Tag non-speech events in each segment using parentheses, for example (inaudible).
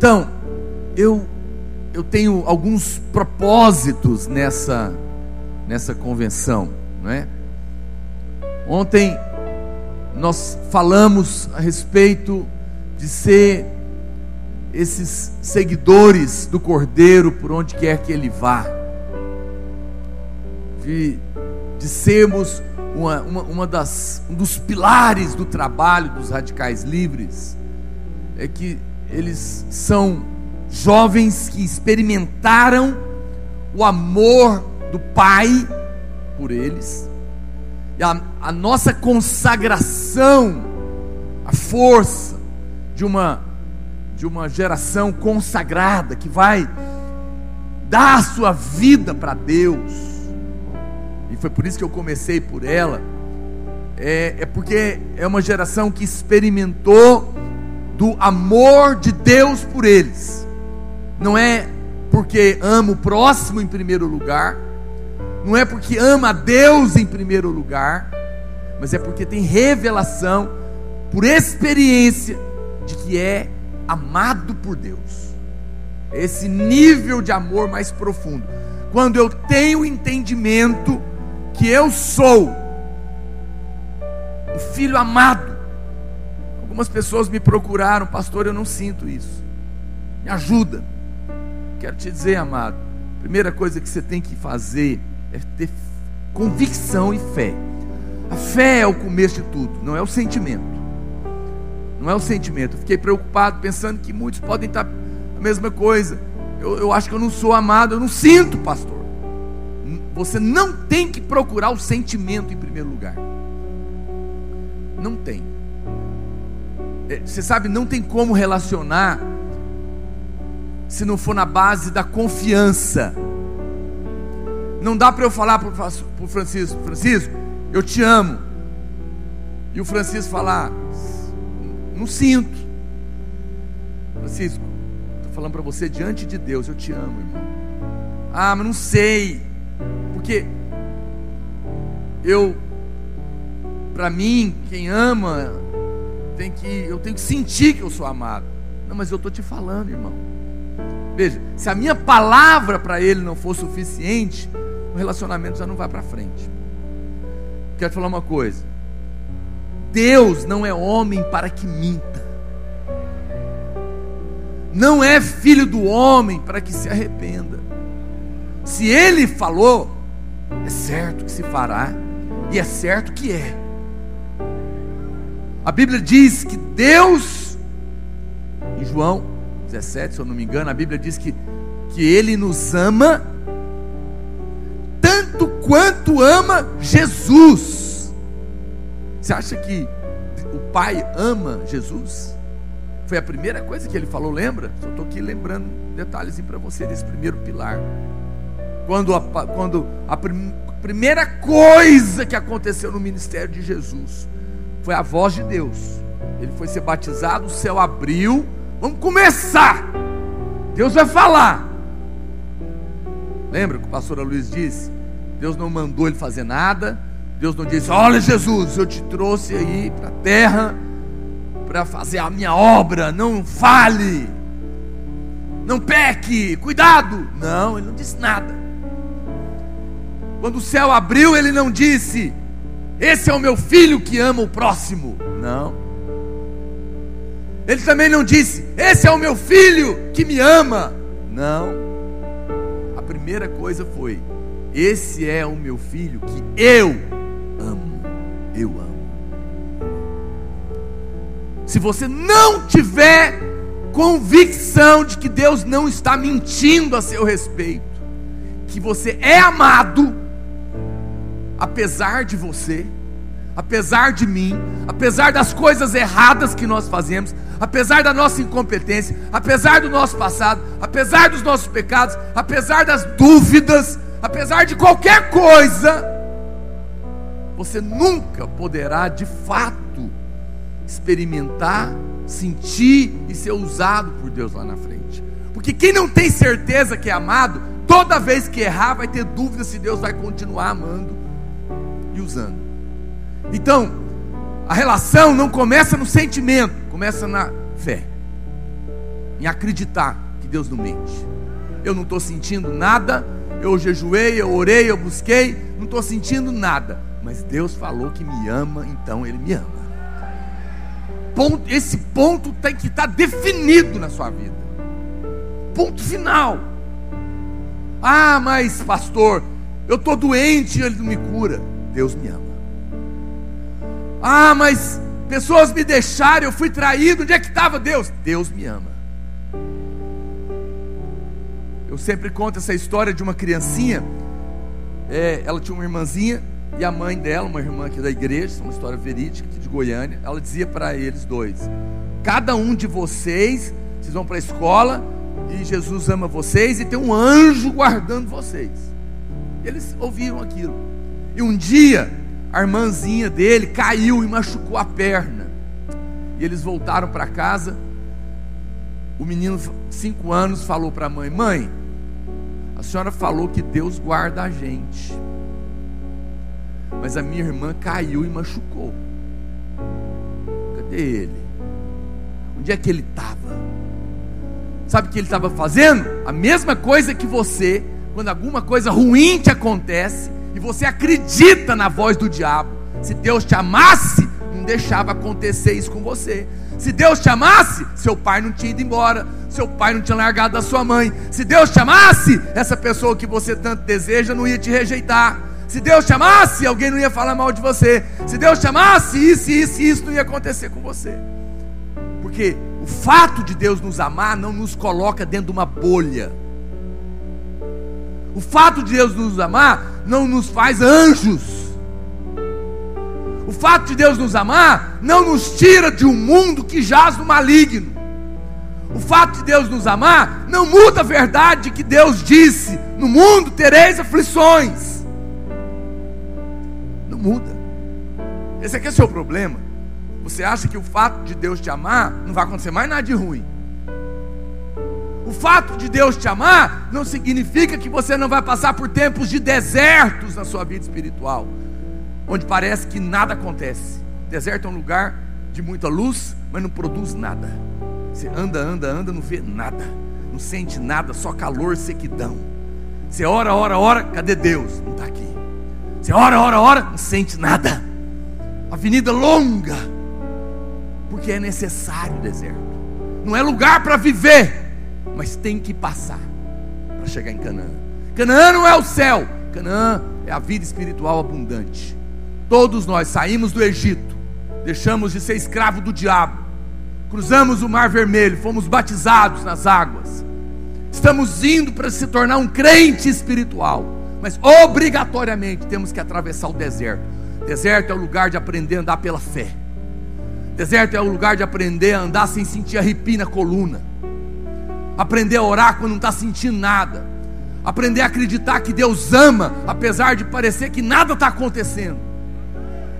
Então, eu eu tenho alguns propósitos nessa nessa convenção, não é? Ontem nós falamos a respeito de ser esses seguidores do Cordeiro por onde quer que ele vá, de, de sermos uma, uma, uma das, um dos pilares do trabalho dos radicais livres, é que eles são jovens que experimentaram o amor do Pai por eles, e a, a nossa consagração, a força de uma, de uma geração consagrada que vai dar a sua vida para Deus, e foi por isso que eu comecei por ela, é, é porque é uma geração que experimentou do amor de Deus por eles, não é porque ama o próximo em primeiro lugar, não é porque ama a Deus em primeiro lugar, mas é porque tem revelação, por experiência, de que é amado por Deus. Esse nível de amor mais profundo. Quando eu tenho entendimento que eu sou o filho amado. Algumas pessoas me procuraram, pastor, eu não sinto isso. Me ajuda. Quero te dizer, amado, primeira coisa que você tem que fazer é ter convicção e fé. A fé é o começo de tudo, não é o sentimento. Não é o sentimento. fiquei preocupado pensando que muitos podem estar a mesma coisa. Eu, eu acho que eu não sou amado, eu não sinto, pastor. Você não tem que procurar o sentimento em primeiro lugar. Não tem. É, você sabe, não tem como relacionar se não for na base da confiança. Não dá para eu falar para o Francisco, Francisco, eu te amo. E o Francisco falar, não sinto. Francisco, estou falando para você diante de Deus, eu te amo, irmão. Ah, mas não sei. Porque eu, para mim, quem ama, tem que, eu tenho que sentir que eu sou amado. Não, mas eu estou te falando, irmão. Veja, se a minha palavra para ele não for suficiente, o relacionamento já não vai para frente. Quero te falar uma coisa. Deus não é homem para que minta. Não é filho do homem para que se arrependa. Se ele falou, é certo que se fará, e é certo que é. A Bíblia diz que Deus, em João 17, se eu não me engano, a Bíblia diz que, que Ele nos ama tanto quanto ama Jesus. Você acha que o Pai ama Jesus? Foi a primeira coisa que ele falou, lembra? Só estou aqui lembrando detalhes para você desse primeiro pilar. Quando a, quando a prim, primeira coisa que aconteceu no ministério de Jesus foi a voz de Deus. Ele foi ser batizado, o céu abriu. Vamos começar. Deus vai falar. Lembra que o pastor Luiz disse? Deus não mandou ele fazer nada. Deus não disse: Olha, Jesus, eu te trouxe aí para a terra para fazer a minha obra. Não fale, não peque, cuidado. Não, ele não disse nada. Quando o céu abriu, ele não disse: Esse é o meu filho que ama o próximo. Não. Ele também não disse: Esse é o meu filho que me ama. Não. A primeira coisa foi: Esse é o meu filho que eu amo. Eu amo. Se você não tiver convicção de que Deus não está mentindo a seu respeito, que você é amado, apesar de você, apesar de mim, apesar das coisas erradas que nós fazemos, apesar da nossa incompetência, apesar do nosso passado, apesar dos nossos pecados, apesar das dúvidas, apesar de qualquer coisa, você nunca poderá de fato experimentar, sentir e ser usado por Deus lá na frente. Porque quem não tem certeza que é amado, toda vez que errar, vai ter dúvida se Deus vai continuar amando e usando. Então, a relação não começa no sentimento, começa na fé. em acreditar que Deus não mente. Eu não estou sentindo nada, eu jejuei, eu orei, eu busquei, não estou sentindo nada, mas Deus falou que me ama, então Ele me ama. Ponto, esse ponto tem que estar tá definido na sua vida. Ponto final. Ah, mas pastor, eu estou doente e Ele não me cura. Deus me ama. Ah, mas pessoas me deixaram, eu fui traído. Onde é que estava Deus? Deus me ama. Eu sempre conto essa história de uma criancinha. É, ela tinha uma irmãzinha e a mãe dela, uma irmã aqui da igreja, uma história verídica de Goiânia. Ela dizia para eles dois: Cada um de vocês, vocês vão para a escola e Jesus ama vocês e tem um anjo guardando vocês. Eles ouviram aquilo. E um dia a irmãzinha dele caiu e machucou a perna. E eles voltaram para casa. O menino, cinco anos, falou para a mãe: Mãe, a senhora falou que Deus guarda a gente. Mas a minha irmã caiu e machucou. Cadê ele? Onde é que ele estava? Sabe o que ele estava fazendo? A mesma coisa que você, quando alguma coisa ruim te acontece, e você acredita na voz do diabo. Se Deus te amasse, não deixava acontecer isso com você. Se Deus te amasse, seu pai não tinha ido embora, seu pai não tinha largado da sua mãe. Se Deus te amasse, essa pessoa que você tanto deseja não ia te rejeitar. Se Deus te amasse, alguém não ia falar mal de você. Se Deus te amasse, isso, isso, isso não ia acontecer com você. Porque o fato de Deus nos amar não nos coloca dentro de uma bolha. O fato de Deus nos amar não nos faz anjos. O fato de Deus nos amar não nos tira de um mundo que jaz no maligno. O fato de Deus nos amar não muda a verdade que Deus disse: no mundo tereis aflições. Não muda. Esse aqui é o seu problema. Você acha que o fato de Deus te amar não vai acontecer mais nada de ruim. O fato de Deus te amar não significa que você não vai passar por tempos de desertos na sua vida espiritual, onde parece que nada acontece. Deserto é um lugar de muita luz, mas não produz nada. Você anda, anda, anda, não vê nada, não sente nada, só calor, sequidão. Você ora, ora, ora, cadê Deus? Não está aqui. Você ora, ora, ora, não sente nada. Avenida longa, porque é necessário o deserto. Não é lugar para viver mas tem que passar para chegar em Canaã. Canaã não é o céu, Canaã é a vida espiritual abundante. Todos nós saímos do Egito, deixamos de ser escravo do diabo, cruzamos o Mar Vermelho, fomos batizados nas águas, estamos indo para se tornar um crente espiritual, mas obrigatoriamente temos que atravessar o deserto. Deserto é o lugar de aprender a andar pela fé. Deserto é o lugar de aprender a andar sem sentir arrepio na coluna aprender a orar quando não está sentindo nada, aprender a acreditar que Deus ama, apesar de parecer que nada está acontecendo,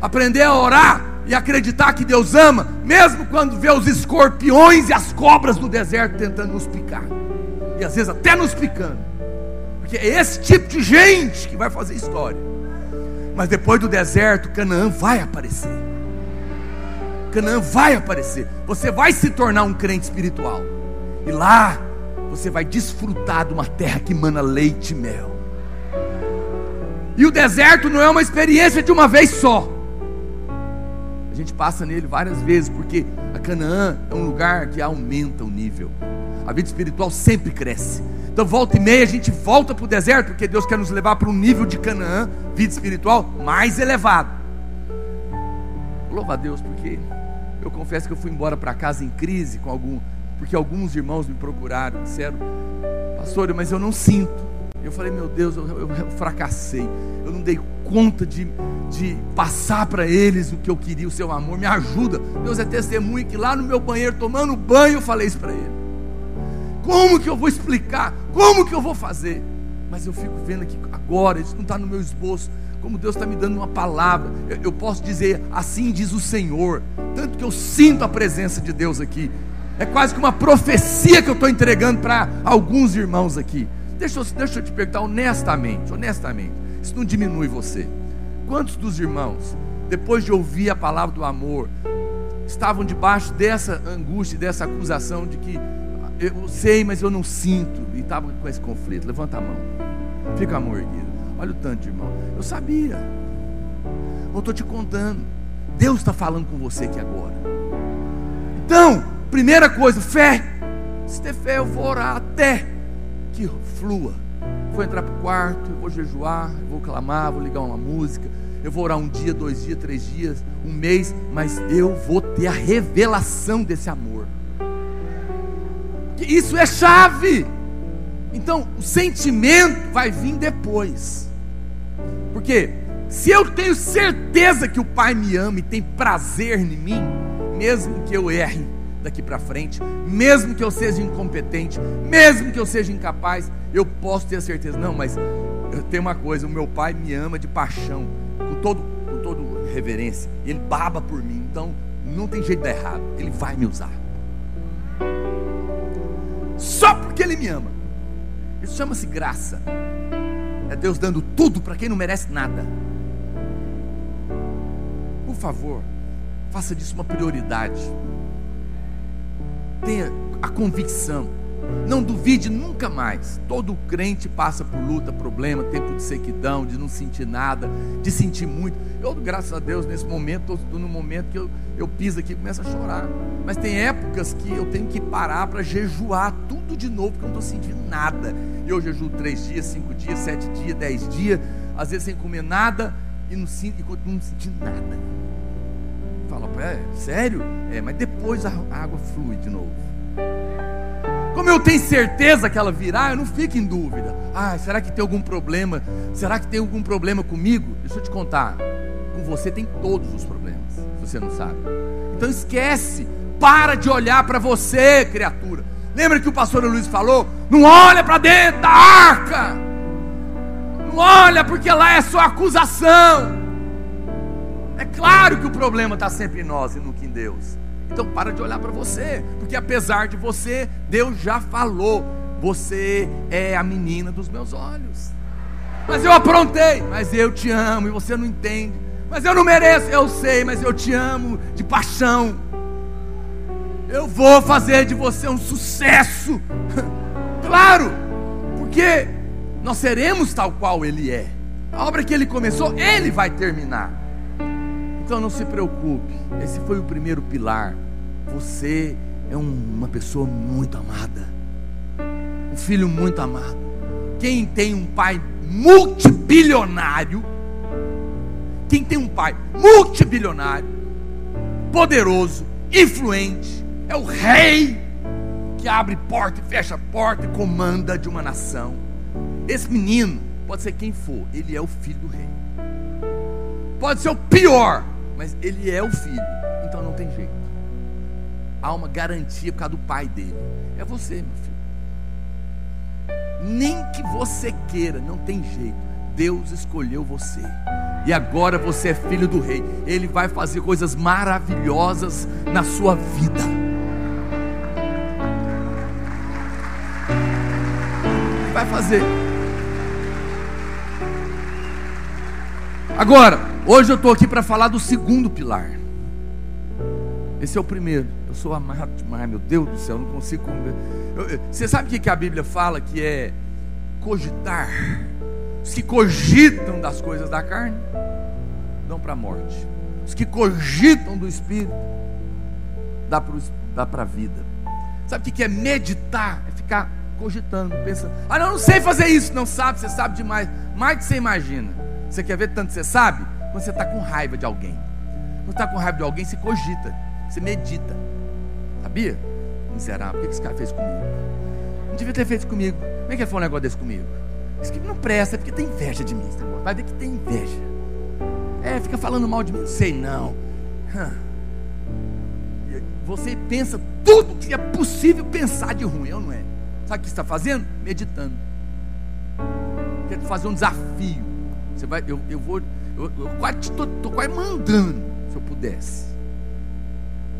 aprender a orar e acreditar que Deus ama, mesmo quando vê os escorpiões e as cobras no deserto tentando nos picar, e às vezes até nos picando, porque é esse tipo de gente que vai fazer história. Mas depois do deserto, Canaã vai aparecer. Canaã vai aparecer. Você vai se tornar um crente espiritual. E lá você vai desfrutar de uma terra que mana leite e mel. E o deserto não é uma experiência de uma vez só. A gente passa nele várias vezes, porque a Canaã é um lugar que aumenta o nível. A vida espiritual sempre cresce. Então, volta e meia, a gente volta para o deserto, porque Deus quer nos levar para um nível de Canaã, vida espiritual, mais elevado. Louva a Deus, porque eu confesso que eu fui embora para casa em crise com algum porque alguns irmãos me procuraram, disseram, pastor, mas eu não sinto. Eu falei, meu Deus, eu, eu, eu fracassei, eu não dei conta de, de passar para eles o que eu queria, o seu amor, me ajuda. Deus é testemunho que lá no meu banheiro, tomando banho, eu falei isso para ele. Como que eu vou explicar? Como que eu vou fazer? Mas eu fico vendo aqui agora, isso não está no meu esboço. Como Deus está me dando uma palavra, eu, eu posso dizer assim diz o Senhor. Tanto que eu sinto a presença de Deus aqui. É quase que uma profecia que eu estou entregando para alguns irmãos aqui. Deixa eu, deixa eu te perguntar honestamente, honestamente, isso não diminui você. Quantos dos irmãos, depois de ouvir a palavra do amor, estavam debaixo dessa angústia, dessa acusação de que eu sei, mas eu não sinto. E estava com esse conflito. Levanta a mão. Fica a mão erguida. Olha o tanto irmão. Eu sabia. Eu estou te contando. Deus está falando com você aqui agora. Então, primeira coisa, fé. Se ter fé, eu vou orar até que flua. Vou entrar para o quarto, eu vou jejuar, eu vou clamar, vou ligar uma música. Eu vou orar um dia, dois dias, três dias, um mês, mas eu vou ter a revelação desse amor. Isso é chave. Então, o sentimento vai vir depois. Porque se eu tenho certeza que o Pai me ama e tem prazer em mim, mesmo que eu erre daqui para frente, mesmo que eu seja incompetente, mesmo que eu seja incapaz, eu posso ter a certeza. Não, mas eu tenho uma coisa: o meu Pai me ama de paixão, com todo, com todo reverência. Ele baba por mim, então não tem jeito de dar errado. Ele vai me usar. Só porque Ele me ama. Isso chama-se graça. É Deus dando tudo para quem não merece nada. Por favor, faça disso uma prioridade. Tenha a convicção. Não duvide nunca mais. Todo crente passa por luta, problema, tempo de sequidão, de não sentir nada, de sentir muito. Eu, graças a Deus, nesse momento, estou no momento que eu, eu piso aqui e começo a chorar. Mas tem épocas que eu tenho que parar para jejuar tudo de novo, porque eu não estou sentindo nada. E eu jejuo três dias, cinco dias, sete dias, dez dias, às vezes sem comer nada e não, sinto, e não sentindo nada. Fala, é sério? É, mas depois a água flui de novo. Como eu tenho certeza que ela virá, eu não fico em dúvida. Ah, será que tem algum problema? Será que tem algum problema comigo? Deixa eu te contar. Com você tem todos os problemas, se você não sabe. Então esquece, para de olhar para você, criatura. Lembra que o pastor Luiz falou? Não olha para dentro da arca. Não olha porque lá é só acusação. É claro que o problema está sempre em nós e nunca em Deus. Então para de olhar para você, porque apesar de você, Deus já falou: você é a menina dos meus olhos. Mas eu aprontei, mas eu te amo e você não entende. Mas eu não mereço, eu sei, mas eu te amo de paixão. Eu vou fazer de você um sucesso. (laughs) claro, porque nós seremos tal qual Ele é. A obra que Ele começou, Ele vai terminar. Então não se preocupe, esse foi o primeiro pilar. Você é uma pessoa muito amada, um filho muito amado. Quem tem um pai multibilionário, quem tem um pai multibilionário, poderoso, influente, é o rei que abre porta e fecha porta e comanda de uma nação. Esse menino pode ser quem for, ele é o filho do rei. Pode ser o pior, mas ele é o filho, então não tem jeito. Há uma garantia por causa do pai dele. É você, meu filho. Nem que você queira, não tem jeito. Deus escolheu você. E agora você é filho do rei. Ele vai fazer coisas maravilhosas na sua vida. Vai fazer. Agora, Hoje eu estou aqui para falar do segundo pilar. Esse é o primeiro. Eu sou amado demais, meu Deus do céu, eu não consigo. Eu, você sabe o que a Bíblia fala que é cogitar? Os que cogitam das coisas da carne dão para a morte. Os que cogitam do espírito dá para a vida. Sabe o que é meditar? É ficar cogitando, pensando. Ah, não, não sei fazer isso. Não sabe, você sabe demais. Mais do que você imagina. Você quer ver tanto que você sabe? Quando você está com raiva de alguém. Quando está com raiva de alguém, você cogita, você medita. Sabia? Miserável, o que esse cara fez comigo? Não devia ter feito comigo. Como é que ele falou um negócio desse comigo? Isso que não presta, é porque tem inveja de mim. Vai ver que tem inveja. É, fica falando mal de mim. Sei não. Você pensa tudo que é possível pensar de ruim, ou não é? Sabe o que está fazendo? Meditando. Quer fazer um desafio. Você vai, eu, eu vou eu, eu quase estou quase mandando, se eu pudesse.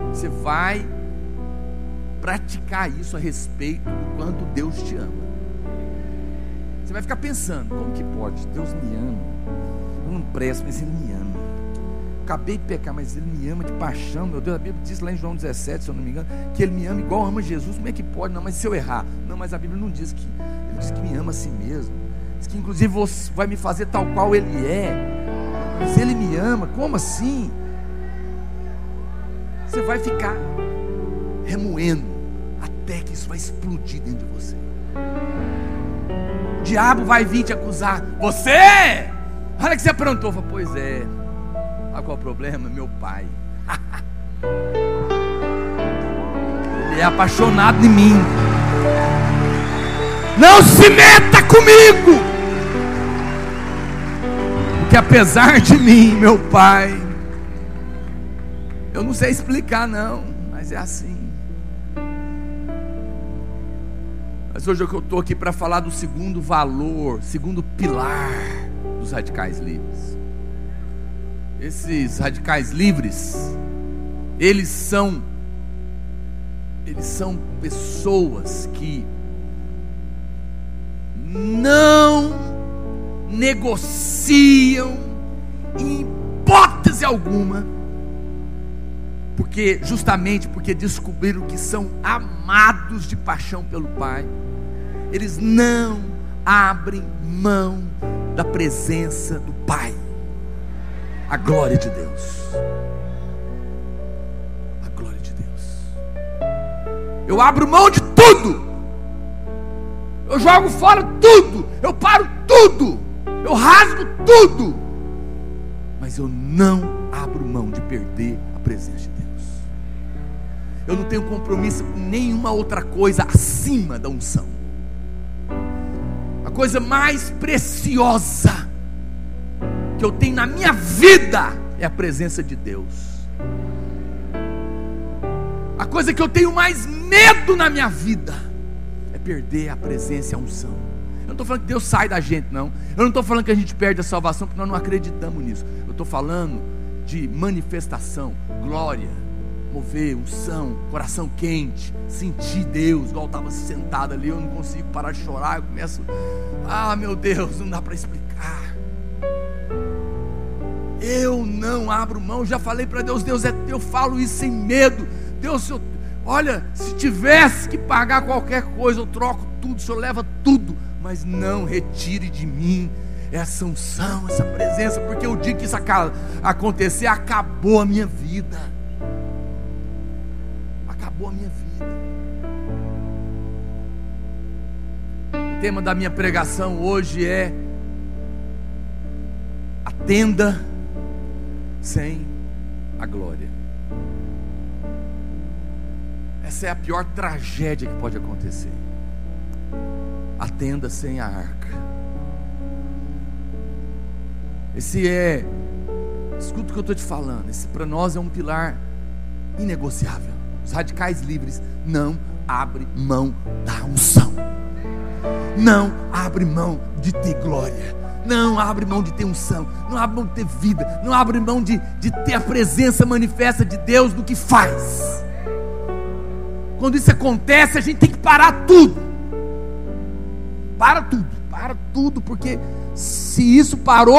Você vai praticar isso a respeito do quanto Deus te ama. Você vai ficar pensando, como que pode? Deus me ama. Eu não presto, mas Ele me ama. acabei de pecar, mas Ele me ama de paixão, meu Deus. A Bíblia diz lá em João 17, se eu não me engano, que Ele me ama igual ama Jesus. Como é que pode? Não, mas se eu errar? Não, mas a Bíblia não diz que. Ele diz que me ama a si mesmo. Diz que inclusive você vai me fazer tal qual Ele é. Mas Ele me ama, como assim? Você vai ficar remoendo até que isso vai explodir dentro de você. O diabo vai vir te acusar. Você! Olha que você aprontou. Pois é. Olha qual é o problema? Meu pai. (laughs) Ele é apaixonado em mim. Não se meta comigo. Porque apesar de mim, meu pai, eu não sei explicar não, mas é assim. Mas hoje eu estou aqui para falar do segundo valor, segundo pilar dos radicais livres. Esses radicais livres, eles são eles são pessoas que não negociam em hipótese alguma, porque justamente porque descobriram que são amados de paixão pelo Pai, eles não abrem mão da presença do Pai, a glória de Deus. A glória de Deus. Eu abro mão de tudo. Eu jogo fora tudo. Eu paro tudo. Eu rasgo tudo. Mas eu não abro mão de perder a presença de Deus. Eu não tenho compromisso com nenhuma outra coisa acima da unção. A coisa mais preciosa que eu tenho na minha vida é a presença de Deus. A coisa que eu tenho mais medo na minha vida é perder a presença e a unção. Eu não estou falando que Deus sai da gente, não. Eu não estou falando que a gente perde a salvação porque nós não acreditamos nisso. Eu estou falando de manifestação, glória, mover, unção, coração quente, sentir Deus, igual estava sentado ali, eu não consigo parar de chorar, eu começo, ah meu Deus, não dá para explicar. Eu não abro mão, já falei para Deus, Deus é, eu falo isso sem medo. Deus, eu, olha, se tivesse que pagar qualquer coisa, eu troco tudo, o Senhor leva tudo, mas não retire de mim essa unção, essa presença, porque o dia que isso acontecer, acabou a minha vida. Acabou a minha vida. O tema da minha pregação hoje é a tenda sem a glória. Essa é a pior tragédia que pode acontecer. A tenda sem a arca. Esse é, escuta o que eu estou te falando. Esse para nós é um pilar inegociável. Os radicais livres não abrem mão da unção. Não abre mão de ter glória não abre mão de ter unção, não abre mão de ter vida, não abre mão de, de ter a presença manifesta de Deus no que faz. Quando isso acontece, a gente tem que parar tudo. Para tudo, para tudo, porque se isso parou,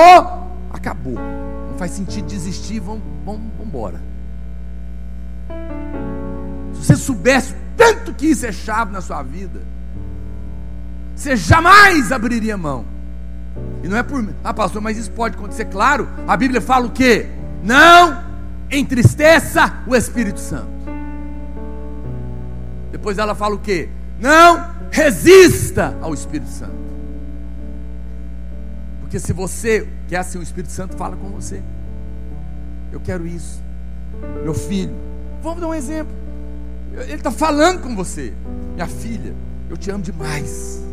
acabou. Não faz sentido desistir, vamos, vamos, vamos embora. Se você soubesse tanto que isso é chave na sua vida, você jamais abriria mão. E não é por. Ah, pastor, mas isso pode acontecer, claro. A Bíblia fala o quê? Não entristeça o Espírito Santo. Depois ela fala o quê? Não resista ao Espírito Santo. Porque se você quer assim, o Espírito Santo fala com você. Eu quero isso. Meu filho, vamos dar um exemplo. Ele está falando com você. Minha filha, eu te amo demais.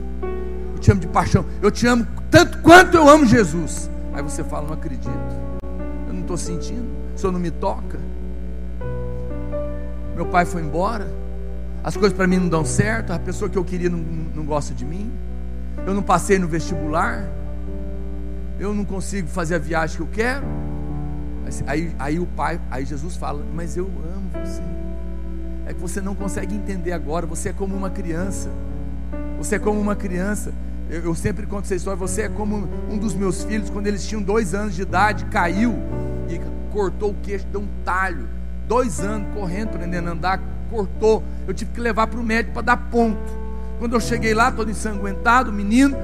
Eu te amo de paixão. Eu te amo tanto quanto eu amo Jesus. Aí você fala, não acredito. Eu não estou sentindo. O Senhor não me toca. Meu pai foi embora. As coisas para mim não dão certo. A pessoa que eu queria não, não gosta de mim. Eu não passei no vestibular. Eu não consigo fazer a viagem que eu quero. Aí, aí o pai, aí Jesus fala, mas eu amo você. É que você não consegue entender agora. Você é como uma criança. Você é como uma criança. Eu, eu, sempre conto essa história. Você é como um dos meus filhos, quando eles tinham dois anos de idade, caiu e cortou o queixo, deu um talho. Dois anos correndo, aprendendo a andar, cortou. Eu tive que levar para o médico para dar ponto. Quando eu cheguei lá, todo ensanguentado, o menino,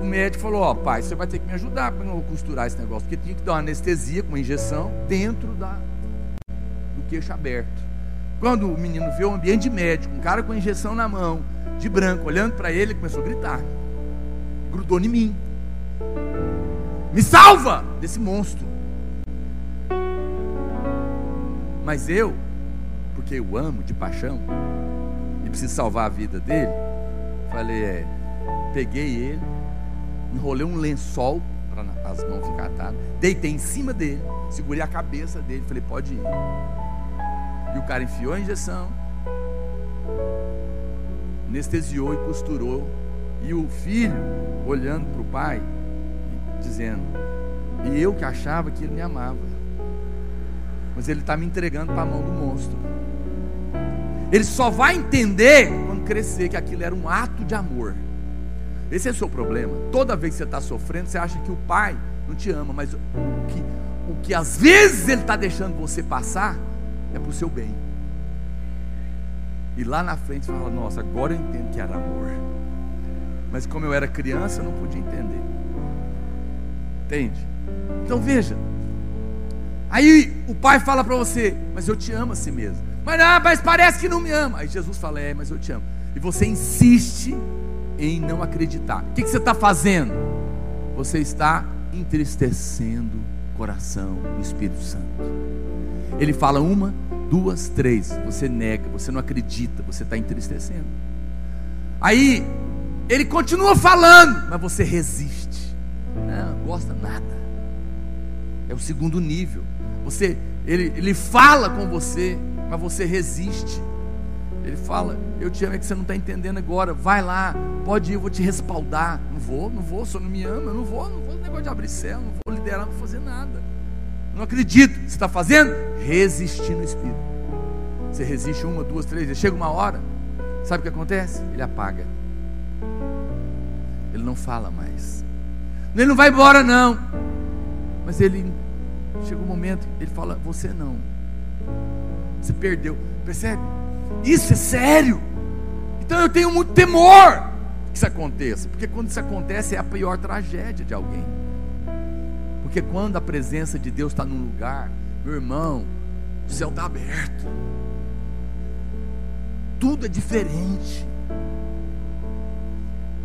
o médico falou: Ó, oh, pai, você vai ter que me ajudar para eu costurar esse negócio, porque tinha que dar uma anestesia com uma injeção dentro da, do queixo aberto. Quando o menino viu o ambiente médico, um cara com injeção na mão, de branco, olhando para ele, ele começou a gritar. Grudou em mim. Me salva desse monstro. Mas eu, porque eu amo de paixão e preciso salvar a vida dele, falei, é, peguei ele, enrolei um lençol para as mãos ficar atadas, deitei em cima dele, segurei a cabeça dele, falei, pode ir. E o cara enfiou a injeção, anestesiou e costurou. E o filho olhando para o pai, dizendo: E eu que achava que ele me amava, mas ele está me entregando para a mão do monstro. Ele só vai entender quando crescer que aquilo era um ato de amor. Esse é o seu problema. Toda vez que você está sofrendo, você acha que o pai não te ama, mas o que, o que às vezes ele está deixando você passar é para o seu bem. E lá na frente fala: Nossa, agora eu entendo que era amor. Mas como eu era criança, eu não podia entender. Entende? Então veja. Aí o pai fala para você: Mas eu te amo assim mesmo. Mas, ah, mas parece que não me ama. Aí Jesus fala: É, mas eu te amo. E você insiste em não acreditar. O que, que você está fazendo? Você está entristecendo o coração do Espírito Santo. Ele fala uma, duas, três. Você nega, você não acredita, você está entristecendo. Aí ele continua falando, mas você resiste. Não, gosta nada. É o segundo nível. Você, ele, ele fala com você, mas você resiste. Ele fala, eu te amo, é que você não está entendendo agora. Vai lá, pode ir, eu vou te respaldar. Não vou, não vou, só não me ama, eu não vou, não vou negócio de abrir céu, não vou liderar, não vou fazer nada. Não acredito. Você está fazendo? Resistir no Espírito. Você resiste uma, duas, três. Chega uma hora, sabe o que acontece? Ele apaga. Ele não fala mais. Ele não vai embora, não. Mas ele chega um momento, ele fala: Você não. Você perdeu. Percebe? Isso é sério. Então eu tenho muito temor que isso aconteça. Porque quando isso acontece é a pior tragédia de alguém. Porque quando a presença de Deus está num lugar, meu irmão, o céu está aberto. Tudo é diferente.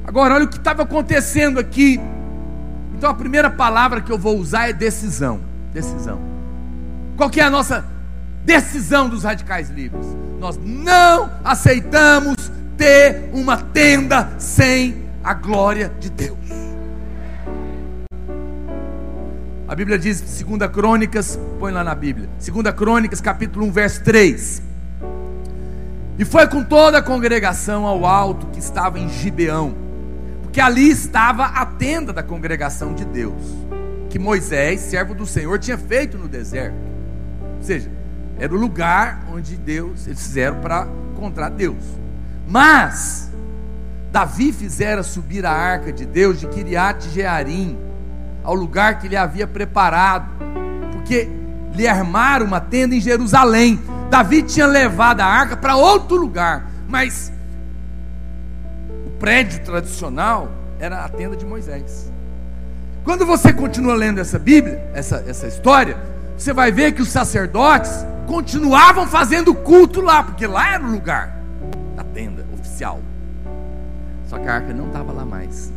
Agora, olha o que estava acontecendo aqui. Então, a primeira palavra que eu vou usar é decisão. Decisão. Qual que é a nossa decisão dos radicais livres? Nós não aceitamos ter uma tenda sem a glória de Deus. A Bíblia diz, 2 Crônicas, põe lá na Bíblia, 2 Crônicas, capítulo 1, verso 3. E foi com toda a congregação ao alto que estava em Gibeão, porque ali estava a tenda da congregação de Deus, que Moisés, servo do Senhor, tinha feito no deserto. Ou seja, era o lugar onde Deus, eles fizeram para encontrar Deus. Mas Davi fizera subir a arca de Deus de Kiriat Jearim ao lugar que lhe havia preparado, porque lhe armaram uma tenda em Jerusalém. Davi tinha levado a arca para outro lugar, mas o prédio tradicional era a tenda de Moisés. Quando você continua lendo essa Bíblia, essa, essa história, você vai ver que os sacerdotes continuavam fazendo culto lá, porque lá era o lugar da tenda oficial. Só que a arca não estava lá mais.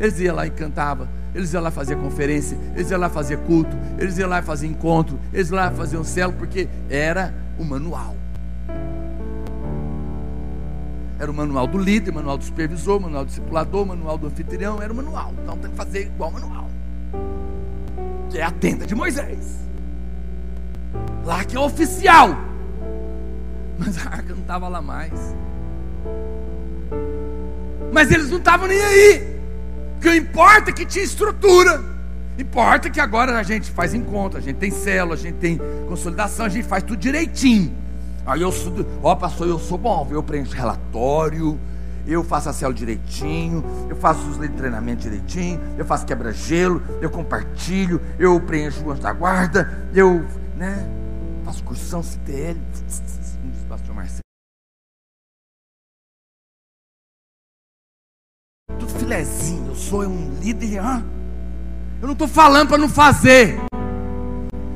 Eles iam lá e cantavam, eles iam lá fazer conferência, eles iam lá fazer culto, eles iam lá fazer encontro, eles iam lá fazer um celo, porque era o manual. Era o manual do líder, manual do supervisor, manual do discipulador, manual do anfitrião, era o manual. Então tem que fazer igual o manual. Que é a tenda de Moisés. Lá que é oficial. Mas (laughs) a arca não estava lá mais. Mas eles não estavam nem aí. Porque importa é que tinha estrutura. Importa que agora a gente faz encontro, a gente tem célula, a gente tem consolidação, a gente faz tudo direitinho. Aí eu sou, ó pastor, eu sou bom, eu preencho relatório, eu faço a célula direitinho, eu faço os de treinamento direitinho, eu faço quebra-gelo, eu compartilho, eu preencho o anjo da guarda, eu né, faço cursão CTL, o pastor Marcelo. Tudo filezinho, eu sou um líder, eu não estou falando para não fazer,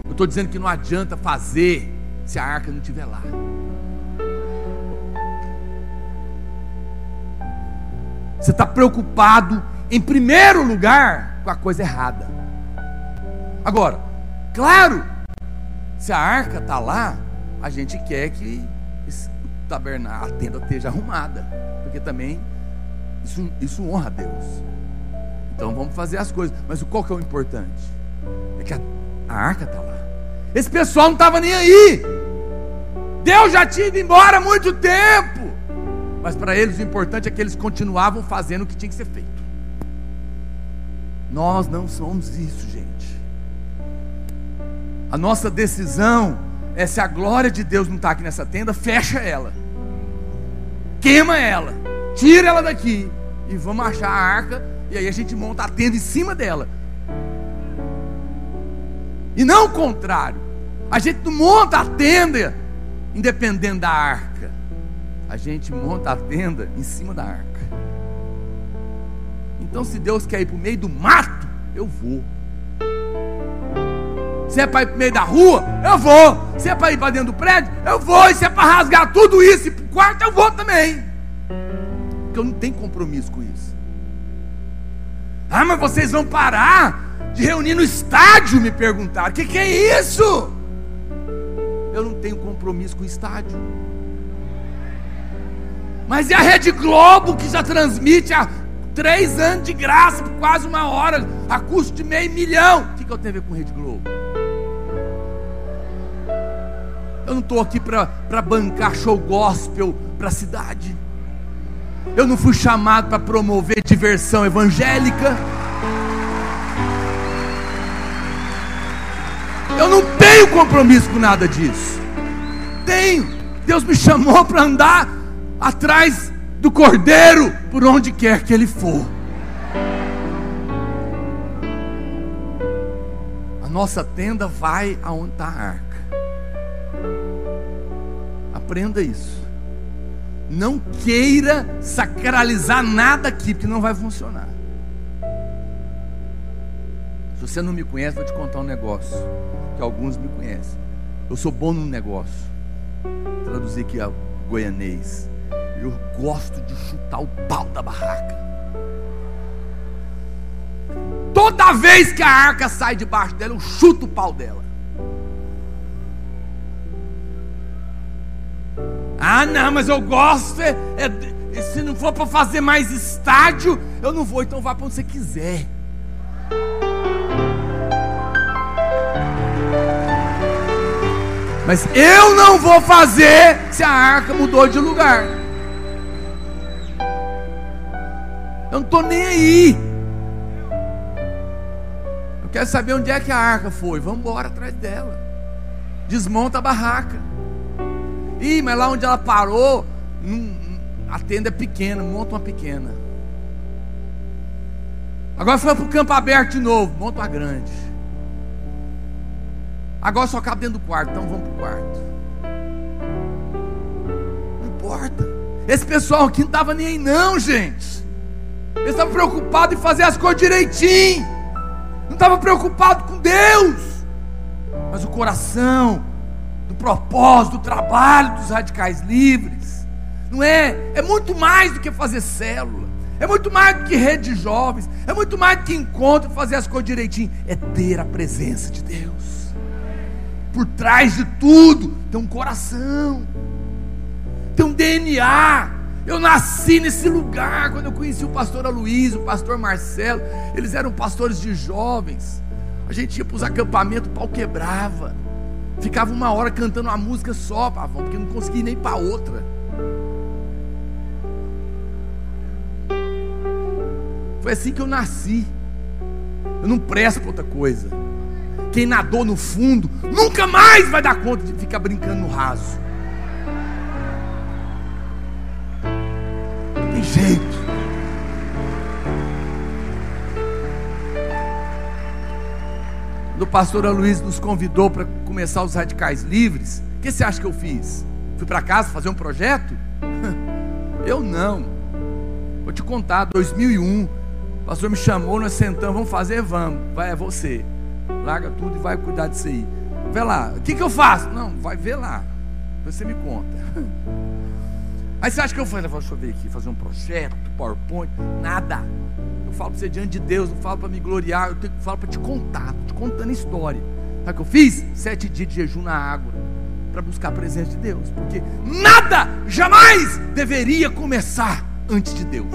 eu estou dizendo que não adianta fazer se a arca não estiver lá. Você está preocupado, em primeiro lugar, com a coisa errada. Agora, claro, se a arca está lá, a gente quer que a tenda esteja arrumada, porque também isso, isso honra a Deus. Então vamos fazer as coisas. Mas qual que é o importante? É que a, a arca está lá. Esse pessoal não estava nem aí. Deus já tinha ido embora há muito tempo. Mas para eles o importante é que eles continuavam fazendo o que tinha que ser feito. Nós não somos isso, gente. A nossa decisão é se a glória de Deus não está aqui nessa tenda, fecha ela, queima ela, tira ela daqui e vamos achar a arca e aí a gente monta a tenda em cima dela. E não o contrário. A gente não monta a tenda independente da arca a gente monta a tenda em cima da arca. Então, se Deus quer ir para o meio do mato, eu vou. Se é para ir para o meio da rua, eu vou. Se é para ir para dentro do prédio, eu vou. E se é para rasgar tudo isso e para o quarto, eu vou também. Porque eu não tenho compromisso com isso. Ah, mas vocês vão parar de reunir no estádio? Me perguntaram. O que, que é isso? Eu não tenho compromisso com o estádio. Mas é a Rede Globo que já transmite há três anos de graça, por quase uma hora, a custo de meio milhão. O que, eu tenho a ver com Rede Globo? Eu não estou aqui para bancar show gospel para a cidade. Eu não fui chamado para promover diversão evangélica. Eu não tenho compromisso com nada disso. Tenho. Deus me chamou para andar atrás do cordeiro, por onde quer que ele for. A nossa tenda vai aonde está a arca. Aprenda isso. Não queira sacralizar nada aqui, porque não vai funcionar. Se você não me conhece, vou te contar um negócio. Que alguns me conhecem. Eu sou bom no negócio. Traduzir aqui a goianês. Eu gosto de chutar o pau da barraca. Toda vez que a arca sai debaixo dela, eu chuto o pau dela. Ah, não, mas eu gosto. É, é, se não for para fazer mais estádio, eu não vou. Então vá para onde você quiser. Mas eu não vou fazer se a arca mudou de lugar. Eu não estou nem aí. Eu quero saber onde é que a arca foi. Vamos embora atrás dela. Desmonta a barraca. Ih, mas lá onde ela parou, a tenda é pequena, monta uma pequena. Agora foi para o campo aberto de novo, monta uma grande. Agora só cabe dentro do quarto, então vamos para o quarto. Não importa. Esse pessoal aqui não estava nem aí, não, gente. Ele estava preocupado em fazer as coisas direitinho. Não estava preocupado com Deus. Mas o coração, do propósito, do trabalho dos radicais livres, não é? É muito mais do que fazer célula. É muito mais do que rede de jovens. É muito mais do que encontro, fazer as coisas direitinho. É ter a presença de Deus. Por trás de tudo tem um coração, tem um DNA eu nasci nesse lugar quando eu conheci o pastor Aloysio, o pastor Marcelo. Eles eram pastores de jovens. A gente ia para os acampamentos, o pau quebrava. Ficava uma hora cantando uma música só, pavão, porque não conseguia nem para outra. Foi assim que eu nasci. Eu não presto para outra coisa. Quem nadou no fundo nunca mais vai dar conta de ficar brincando no raso. Tem jeito. Quando o pastor Luiz nos convidou para começar os radicais livres, o que você acha que eu fiz? Fui para casa fazer um projeto? (laughs) Eu não. Vou te contar, 2001, o pastor me chamou, nós sentamos, vamos fazer, vamos. Vai, é você. Larga tudo e vai cuidar disso aí. Vê lá, o que, que eu faço? Não, vai ver lá. Você me conta. (laughs) Aí você acha que eu falei, deixa eu ver aqui, fazer um projeto, PowerPoint, nada. Eu falo para você diante de Deus, não falo para me gloriar, eu tenho, falo para te contar, te contando história. Sabe o que eu fiz? Sete dias de jejum na água para buscar a presença de Deus, porque nada jamais deveria começar antes de Deus.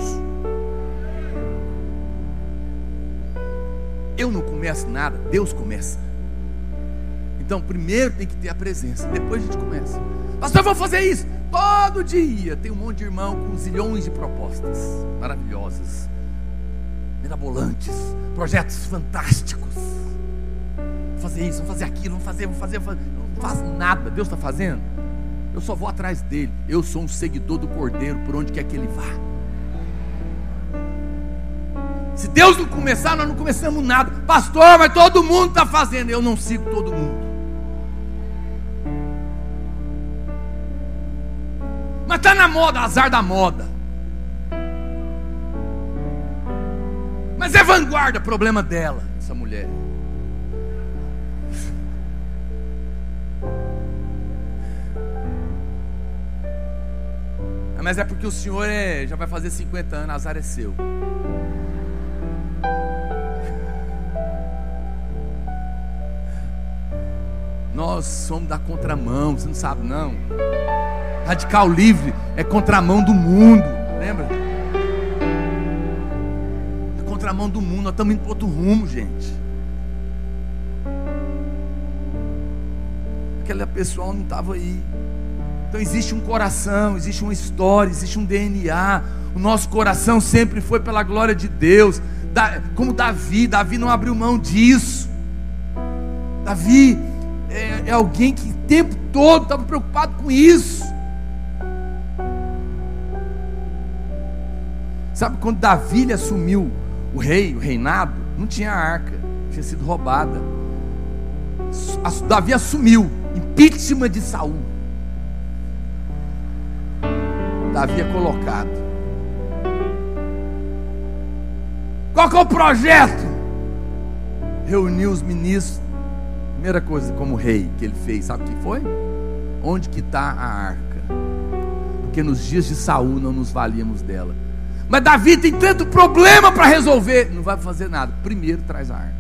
Eu não começo nada, Deus começa. Então, primeiro tem que ter a presença, depois a gente começa. Pastor, vou fazer isso. Todo dia tem um monte de irmão com zilhões de propostas maravilhosas, mirabolantes, projetos fantásticos. Vou fazer isso, vou fazer aquilo, vou fazer, vou fazer, vou fazer. Não faz nada, Deus está fazendo. Eu só vou atrás dele. Eu sou um seguidor do Cordeiro por onde quer que ele vá. Se Deus não começar, nós não começamos nada. Pastor, mas todo mundo está fazendo. Eu não sigo todo mundo. Mas está na moda, azar da moda. Mas é vanguarda, problema dela, essa mulher. Ah, mas é porque o senhor é, já vai fazer 50 anos, azar é seu. Nós somos da contramão, você não sabe não. Radical livre é contramão do mundo, lembra? É contramão do mundo, nós estamos indo para outro rumo, gente. Aquela pessoal não estava aí. Então existe um coração, existe uma história, existe um DNA. O nosso coração sempre foi pela glória de Deus. Como Davi, Davi não abriu mão disso. Davi é, é alguém que o tempo todo estava preocupado com isso. Sabe quando Davi assumiu o rei, o reinado? Não tinha arca, tinha sido roubada. Davi assumiu impeachment de Saul. Davi é colocado. Qual que é o projeto? Reuniu os ministros. Primeira coisa como rei que ele fez, sabe o que foi? Onde que está a arca? Porque nos dias de Saul não nos valíamos dela. Mas Davi tem tanto problema para resolver. Não vai fazer nada. Primeiro traz a arca.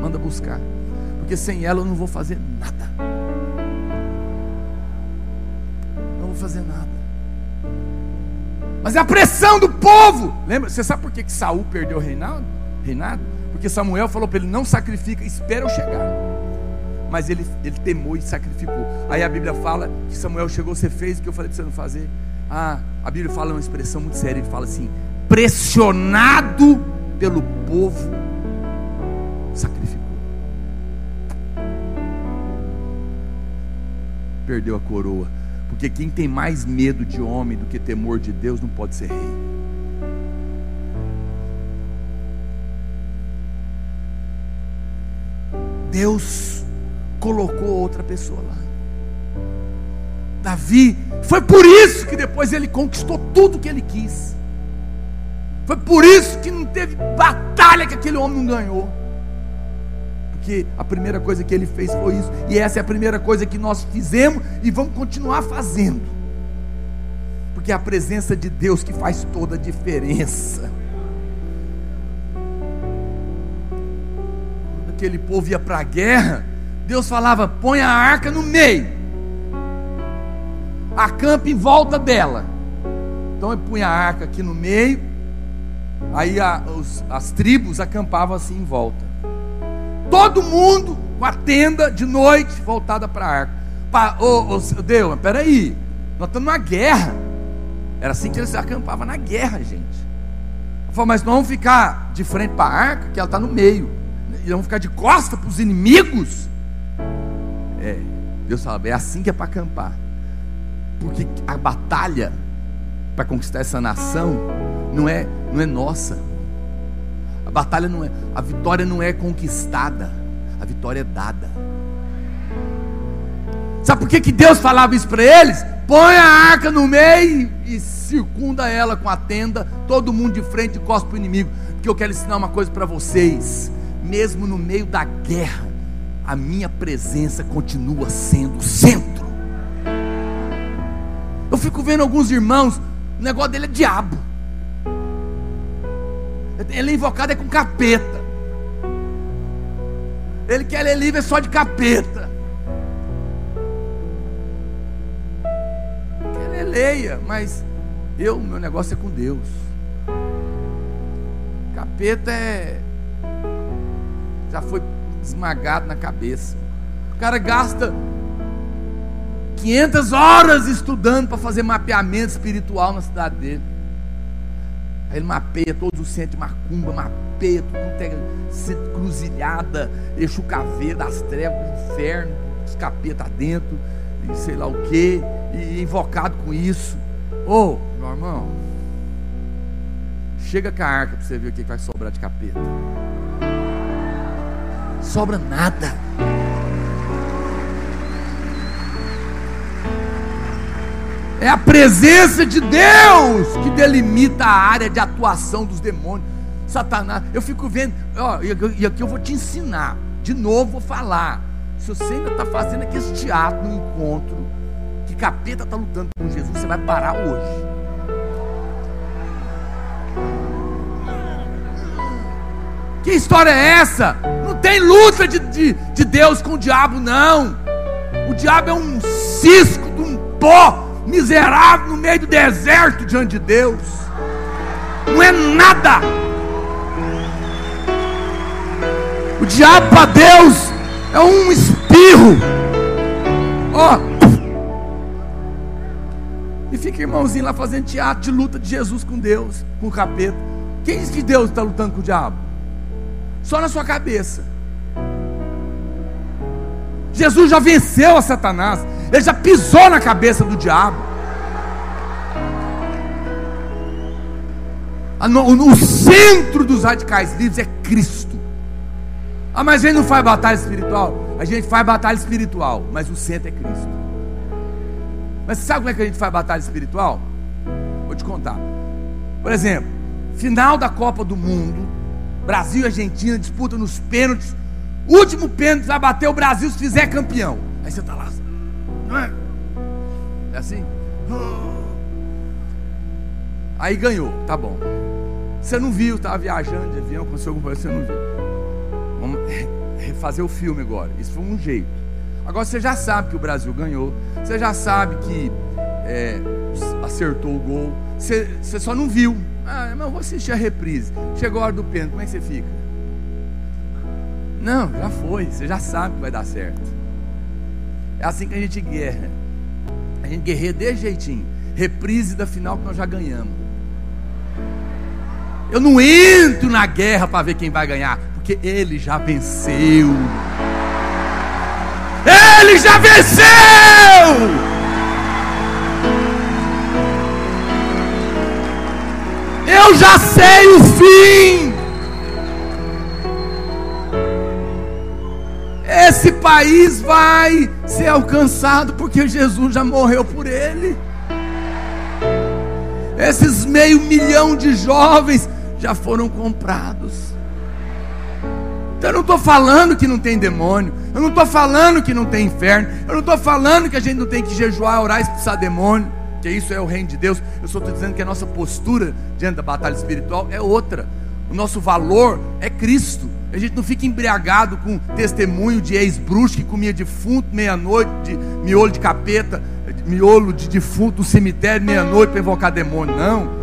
Manda buscar. Porque sem ela eu não vou fazer nada. Não vou fazer nada. Mas é a pressão do povo. Lembra? Você sabe por que, que Saul perdeu o reinado? reinado? Porque Samuel falou para ele: não sacrifica, espera eu chegar. Mas ele, ele temou e sacrificou. Aí a Bíblia fala que Samuel chegou, você fez o que eu falei para você não fazer. Ah, a Bíblia fala uma expressão muito séria, ele fala assim: pressionado pelo povo, sacrificou. Perdeu a coroa. Porque quem tem mais medo de homem do que temor de Deus não pode ser rei. Deus colocou outra pessoa lá. Davi, foi por isso que depois ele conquistou tudo que ele quis. Foi por isso que não teve batalha que aquele homem não ganhou. Porque a primeira coisa que ele fez foi isso. E essa é a primeira coisa que nós fizemos e vamos continuar fazendo. Porque é a presença de Deus que faz toda a diferença. Quando aquele povo ia para a guerra, Deus falava: põe a arca no meio acampa em volta dela. Então ele punha a arca aqui no meio, aí a, os, as tribos acampavam assim em volta. Todo mundo com a tenda de noite voltada para a arca. Pa, oh, oh, Deus, peraí, nós estamos numa guerra. Era assim que eles acampavam na guerra, gente. Eu falei, mas nós vamos ficar de frente para a arca, que ela está no meio. E vamos ficar de costa para os inimigos. É, Deus fala, é assim que é para acampar. Porque a batalha para conquistar essa nação não é, não é nossa. A batalha não é, a vitória não é conquistada, a vitória é dada. Sabe por que, que Deus falava isso para eles? Põe a arca no meio e circunda ela com a tenda, todo mundo de frente e cospe o inimigo. Porque eu quero ensinar uma coisa para vocês: mesmo no meio da guerra, a minha presença continua sendo o centro. Eu fico vendo alguns irmãos, o negócio dele é diabo. Ele é invocado é com capeta. Ele quer ler livro é só de capeta. Quer ler, leia, mas eu, meu negócio é com Deus. Capeta é. Já foi esmagado na cabeça. O cara gasta 500 horas estudando para fazer mapeamento espiritual na cidade dele. Aí ele mapeia todos os centros de macumba, mapeia tudo, é centro cruzilhada, eixo caveira das trevas, inferno, os capeta dentro, e sei lá o que, e invocado com isso. Ô, oh, meu irmão, chega com a arca para você ver o que vai sobrar de capeta. Sobra nada. É a presença de Deus que delimita a área de atuação dos demônios. Satanás, eu fico vendo, ó, e aqui eu vou te ensinar, de novo vou falar. Se você ainda está fazendo aqui esse teatro no encontro, que capeta está lutando com Jesus, você vai parar hoje. Que história é essa? Não tem luta de, de, de Deus com o diabo, não. O diabo é um cisco de um pó miserável no meio do deserto diante de Deus. Não é nada. O diabo para Deus é um espirro. Ó. Oh. E fica irmãozinho lá fazendo teatro de luta de Jesus com Deus, com o capeta. Quem diz que Deus está lutando com o diabo? Só na sua cabeça. Jesus já venceu a Satanás. Ele já pisou na cabeça do diabo. O centro dos radicais livres é Cristo. Ah, mas a gente não faz batalha espiritual? A gente faz batalha espiritual, mas o centro é Cristo. Mas sabe como é que a gente faz batalha espiritual? Vou te contar. Por exemplo, final da Copa do Mundo, Brasil e Argentina disputam nos pênaltis. Último pênalti vai bater o Brasil se fizer campeão. Aí você está lá, não é? É assim? Aí ganhou, tá bom. Você não viu, estava viajando de avião, aconteceu alguma coisa, você não viu. Vamos refazer o filme agora. Isso foi um jeito. Agora você já sabe que o Brasil ganhou. Você já sabe que é, acertou o gol. Você, você só não viu. Ah, mas eu vou assistir a reprise. Chegou a hora do pênalti, como é que você fica? Não, já foi. Você já sabe que vai dar certo. É assim que a gente guerra. A gente guerreia desse jeitinho. Reprise da final que nós já ganhamos. Eu não entro na guerra para ver quem vai ganhar, porque ele já venceu. Ele já venceu! Eu já sei o fim. Esse país vai ser alcançado porque Jesus já morreu por ele. Esses meio milhão de jovens já foram comprados. Então eu não estou falando que não tem demônio, eu não estou falando que não tem inferno, eu não estou falando que a gente não tem que jejuar, orar expulsar demônio, que isso é o reino de Deus. Eu só estou dizendo que a nossa postura diante da batalha espiritual é outra. O nosso valor é Cristo. A gente não fica embriagado com testemunho de ex-bruxo que comia defunto meia-noite, de miolo de capeta, de miolo de defunto no cemitério meia-noite para invocar demônio. Não.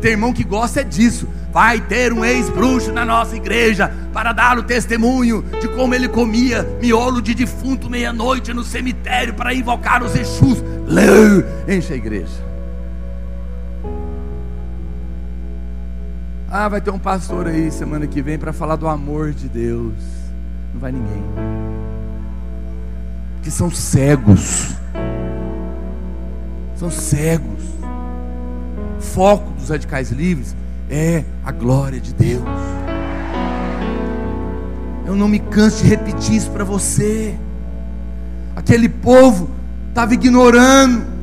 Tem irmão que gosta disso. Vai ter um ex-bruxo na nossa igreja para dar o testemunho de como ele comia miolo de defunto meia-noite no cemitério para invocar os Exus. Enche a igreja. Ah, vai ter um pastor aí semana que vem para falar do amor de Deus. Não vai ninguém. Que são cegos. são cegos. O foco dos radicais livres é a glória de Deus. Eu não me canso de repetir isso para você. Aquele povo estava ignorando.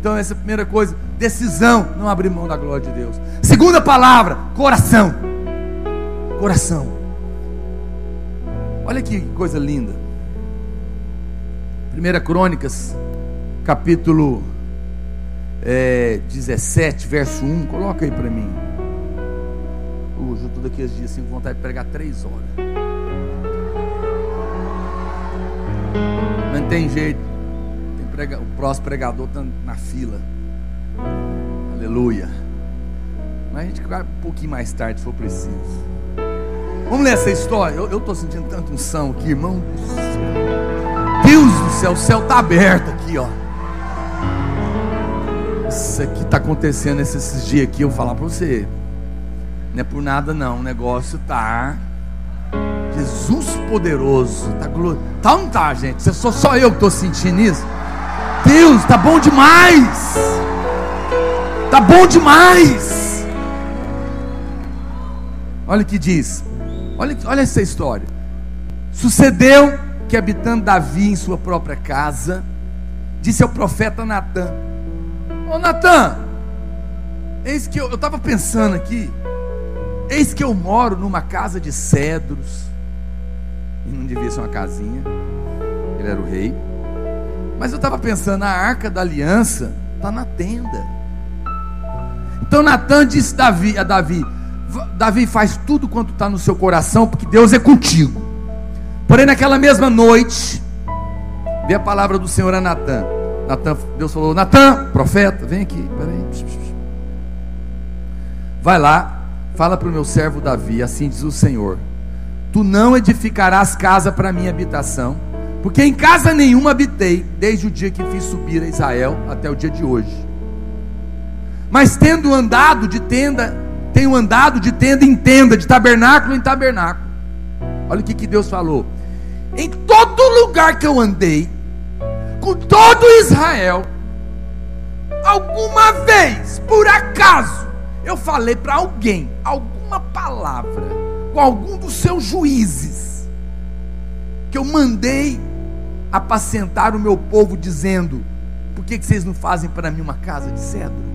Então, essa é a primeira coisa, decisão, não abrir mão da glória de Deus. Segunda palavra, coração. Coração. Olha que coisa linda. Primeira Crônicas, capítulo é, 17, verso 1. Coloca aí para mim. Hoje eu estou daqui a dias assim, com vontade de pregar três horas. Não tem jeito. Prega, o próximo pregador está na fila. Aleluia. Mas a gente vai um pouquinho mais tarde, se for preciso. Vamos ler essa história. Eu estou sentindo tanto unção aqui, irmão. Deus do céu, o céu está aberto aqui, ó. Isso aqui está acontecendo esses dias aqui, eu vou falar para você. Não é por nada não, o negócio tá Jesus poderoso, tá glor... Tá ou não tá, gente? Sou só eu que estou sentindo isso. Deus, tá bom demais. Tá bom demais. Olha o que diz. Olha, olha essa história. Sucedeu que habitando Davi em sua própria casa, disse ao profeta Natan: Ô Natan, eis que eu estava pensando aqui, eis que eu moro numa casa de cedros, e não devia ser uma casinha, ele era o rei, mas eu estava pensando, a arca da aliança está na tenda. Então Natan disse Davi, a Davi: Davi faz tudo quanto está no seu coração, porque Deus é contigo. Porém, naquela mesma noite, veio a palavra do Senhor a Natan. Natan Deus falou: Natan, profeta, vem aqui, peraí. Vai lá, fala para o meu servo Davi, assim diz o Senhor: Tu não edificarás casa para minha habitação, porque em casa nenhuma habitei, desde o dia que fiz subir a Israel até o dia de hoje. Mas tendo andado de tenda, tenho andado de tenda em tenda, de tabernáculo em tabernáculo. Olha o que, que Deus falou em todo lugar que eu andei, com todo Israel, alguma vez, por acaso, eu falei para alguém, alguma palavra, com algum dos seus juízes, que eu mandei apacentar o meu povo, dizendo: por que, que vocês não fazem para mim uma casa de cedro?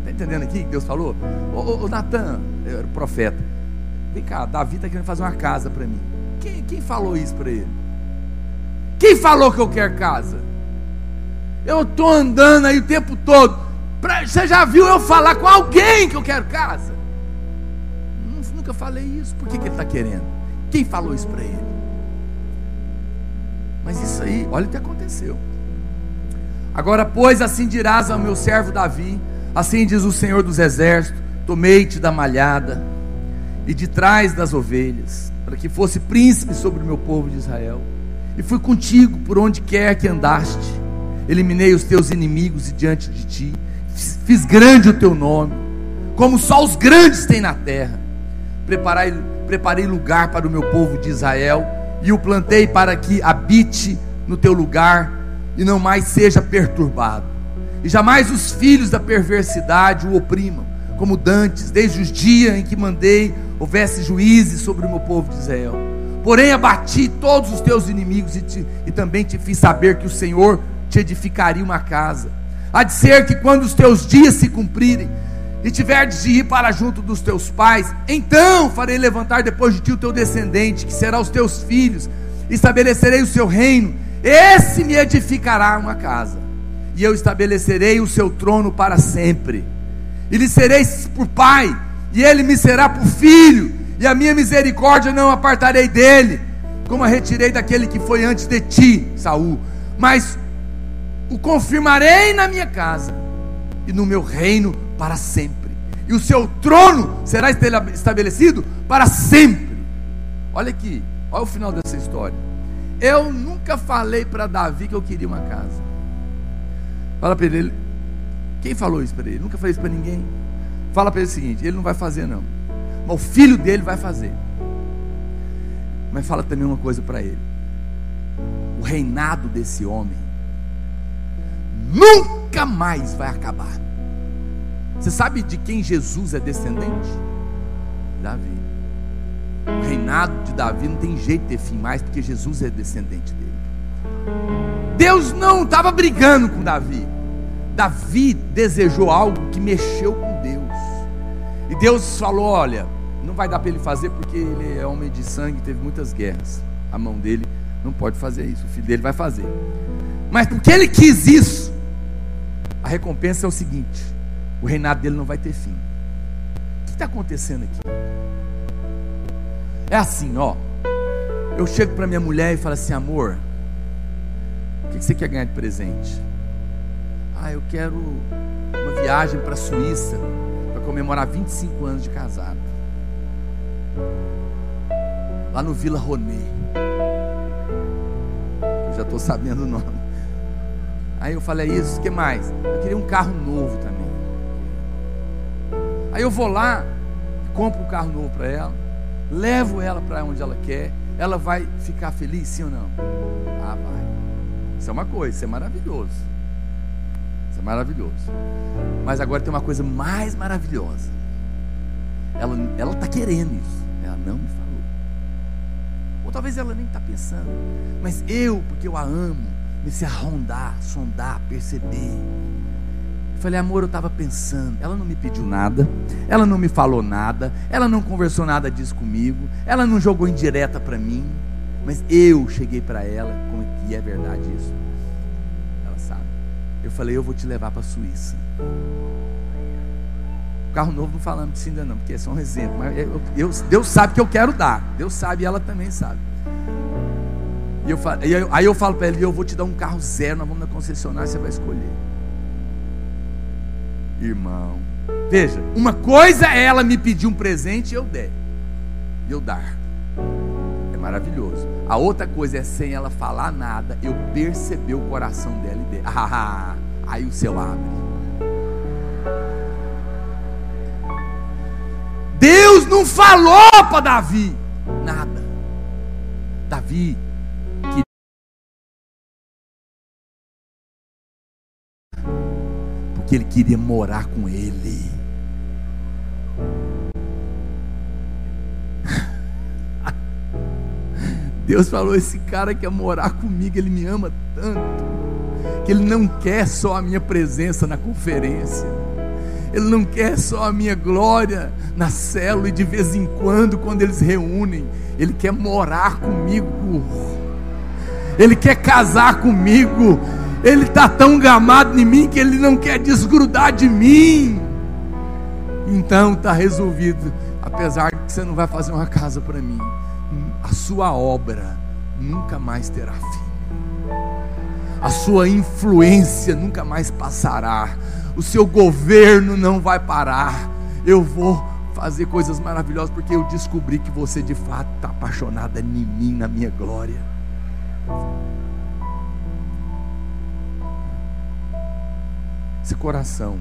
Está entendendo aqui que Deus falou? Ô, ô, Natan, era o profeta, vem cá, Davi está querendo fazer uma casa para mim. Quem, quem falou isso para ele? Quem falou que eu quero casa? Eu estou andando aí o tempo todo. Pra, você já viu eu falar com alguém que eu quero casa? Nunca falei isso. Por que, que ele está querendo? Quem falou isso para ele? Mas isso aí, olha o que aconteceu. Agora, pois, assim dirás ao meu servo Davi: Assim diz o Senhor dos Exércitos: Tomei-te da malhada e de trás das ovelhas, para que fosse príncipe sobre o meu povo de Israel. E fui contigo por onde quer que andaste. Eliminei os teus inimigos e diante de ti. Fiz grande o teu nome, como só os grandes têm na terra. Preparei, preparei lugar para o meu povo de Israel e o plantei para que habite no teu lugar e não mais seja perturbado. E jamais os filhos da perversidade o oprimam, como dantes, desde os dias em que mandei houvesse juízes sobre o meu povo de Israel. Porém, abati todos os teus inimigos e, te, e também te fiz saber que o Senhor te edificaria uma casa. Há de ser que quando os teus dias se cumprirem e tiveres de ir para junto dos teus pais, então farei levantar depois de ti o teu descendente, que será os teus filhos, estabelecerei o seu reino, esse me edificará uma casa, e eu estabelecerei o seu trono para sempre, e lhe serei por pai, e ele me será por filho, e a minha misericórdia não apartarei dele, como a retirei daquele que foi antes de ti, Saul, mas o confirmarei na minha casa e no meu reino para sempre. E o seu trono será estabelecido para sempre. Olha aqui, olha o final dessa história. Eu nunca falei para Davi que eu queria uma casa. Fala para ele, quem falou isso para ele? Nunca falei isso para ninguém. Fala para ele o seguinte: ele não vai fazer, não. Mas o filho dele vai fazer. Mas fala também uma coisa para ele: o reinado desse homem nunca mais vai acabar. Você sabe de quem Jesus é descendente? Davi. O reinado de Davi não tem jeito de ter fim mais, porque Jesus é descendente dele. Deus não estava brigando com Davi. Davi desejou algo que mexeu com Deus. E Deus falou: Olha, não vai dar para ele fazer porque ele é homem de sangue, teve muitas guerras. A mão dele não pode fazer isso, o filho dele vai fazer. Mas porque ele quis isso, a recompensa é o seguinte: o reinado dele não vai ter fim. O que está acontecendo aqui? É assim, ó. Eu chego para minha mulher e falo assim, amor, o que você quer ganhar de presente? Ah, eu quero uma viagem para a Suíça para comemorar 25 anos de casado. Lá no Vila Ronê. Eu já estou sabendo o nome. Aí eu falei é isso, o que mais? Eu queria um carro novo também. Aí eu vou lá, compro um carro novo para ela, levo ela para onde ela quer, ela vai ficar feliz, sim ou não? Ah, vai. Isso é uma coisa, isso é maravilhoso. Isso é maravilhoso. Mas agora tem uma coisa mais maravilhosa. Ela ela está querendo isso. Ela não me falou. Ou talvez ela nem está pensando. Mas eu, porque eu a amo, comecei a rondar, sondar, perceber. Falei, amor, eu estava pensando. Ela não me pediu nada, ela não me falou nada, ela não conversou nada disso comigo, ela não jogou indireta para mim, mas eu cheguei para ela, como que é verdade isso. Ela sabe. Eu falei, eu vou te levar para a Suíça. Carro novo não falamos disso ainda não, porque é só um exemplo. Mas eu, eu, Deus sabe que eu quero dar. Deus sabe e ela também sabe. E eu, aí eu falo para ela, eu vou te dar um carro zero, nós vamos na concessionária, você vai escolher irmão. Veja, uma coisa é ela me pedir um presente e eu der. E eu dar. É maravilhoso. A outra coisa é sem ela falar nada, eu perceber o coração dela e der. (laughs) Ah, aí o céu abre. Deus não falou para Davi nada. Davi porque ele queria morar com ele. (laughs) Deus falou: esse cara quer morar comigo, ele me ama tanto, que ele não quer só a minha presença na conferência, ele não quer só a minha glória na célula e de vez em quando, quando eles reúnem, ele quer morar comigo, ele quer casar comigo, ele está tão gamado em mim que ele não quer desgrudar de mim. Então está resolvido. Apesar de que você não vai fazer uma casa para mim, a sua obra nunca mais terá fim. A sua influência nunca mais passará. O seu governo não vai parar. Eu vou fazer coisas maravilhosas porque eu descobri que você de fato está apaixonada em mim, na minha glória. Esse coração.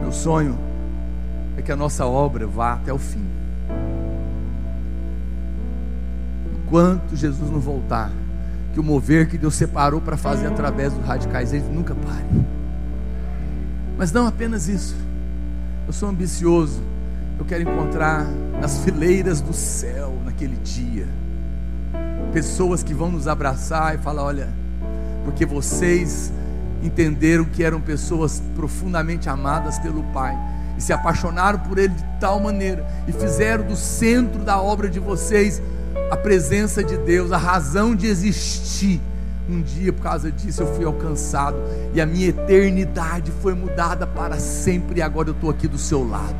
Meu sonho é que a nossa obra vá até o fim. Enquanto Jesus não voltar, que o mover que Deus separou para fazer através dos radicais, ele nunca pare. Mas não apenas isso. Eu sou ambicioso. Eu quero encontrar nas fileiras do céu naquele dia pessoas que vão nos abraçar e falar: olha, porque vocês entenderam que eram pessoas profundamente amadas pelo Pai e se apaixonaram por Ele de tal maneira e fizeram do centro da obra de vocês a presença de Deus, a razão de existir. Um dia, por causa disso, eu fui alcançado e a minha eternidade foi mudada para sempre. E agora eu estou aqui do seu lado.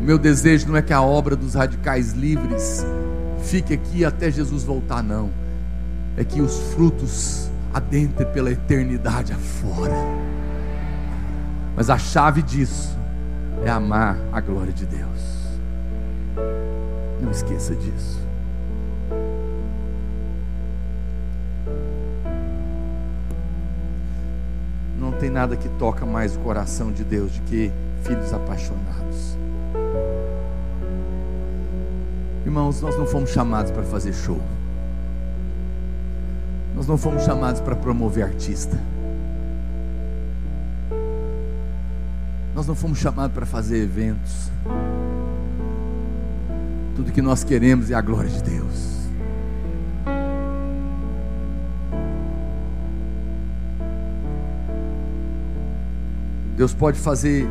O meu desejo não é que a obra dos radicais livres fique aqui até Jesus voltar, não. É que os frutos adentrem pela eternidade afora. Mas a chave disso é amar a glória de Deus. Não esqueça disso. Não tem nada que toca mais o coração de Deus do que filhos apaixonados. Irmãos, nós não fomos chamados para fazer show. Nós não fomos chamados para promover artista. Nós não fomos chamados para fazer eventos. Tudo que nós queremos é a glória de Deus. Deus pode fazer,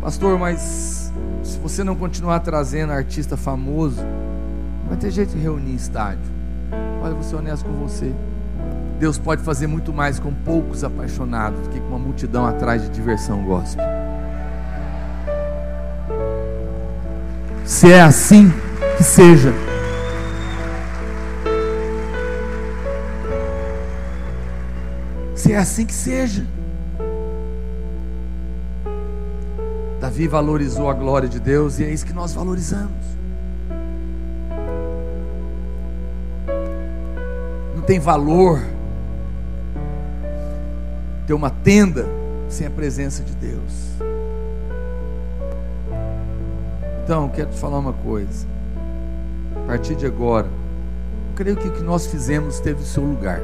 pastor, mas se você não continuar trazendo artista famoso, vai ter jeito de reunir em estádio. Olha, vou ser honesto com você. Deus pode fazer muito mais com poucos apaixonados do que com uma multidão atrás de diversão gospel. Se é assim, que seja. Se é assim que seja. Davi valorizou a glória de Deus e é isso que nós valorizamos. Tem valor ter uma tenda sem a presença de Deus. Então, quero te falar uma coisa. A partir de agora, creio que o que nós fizemos teve o seu lugar.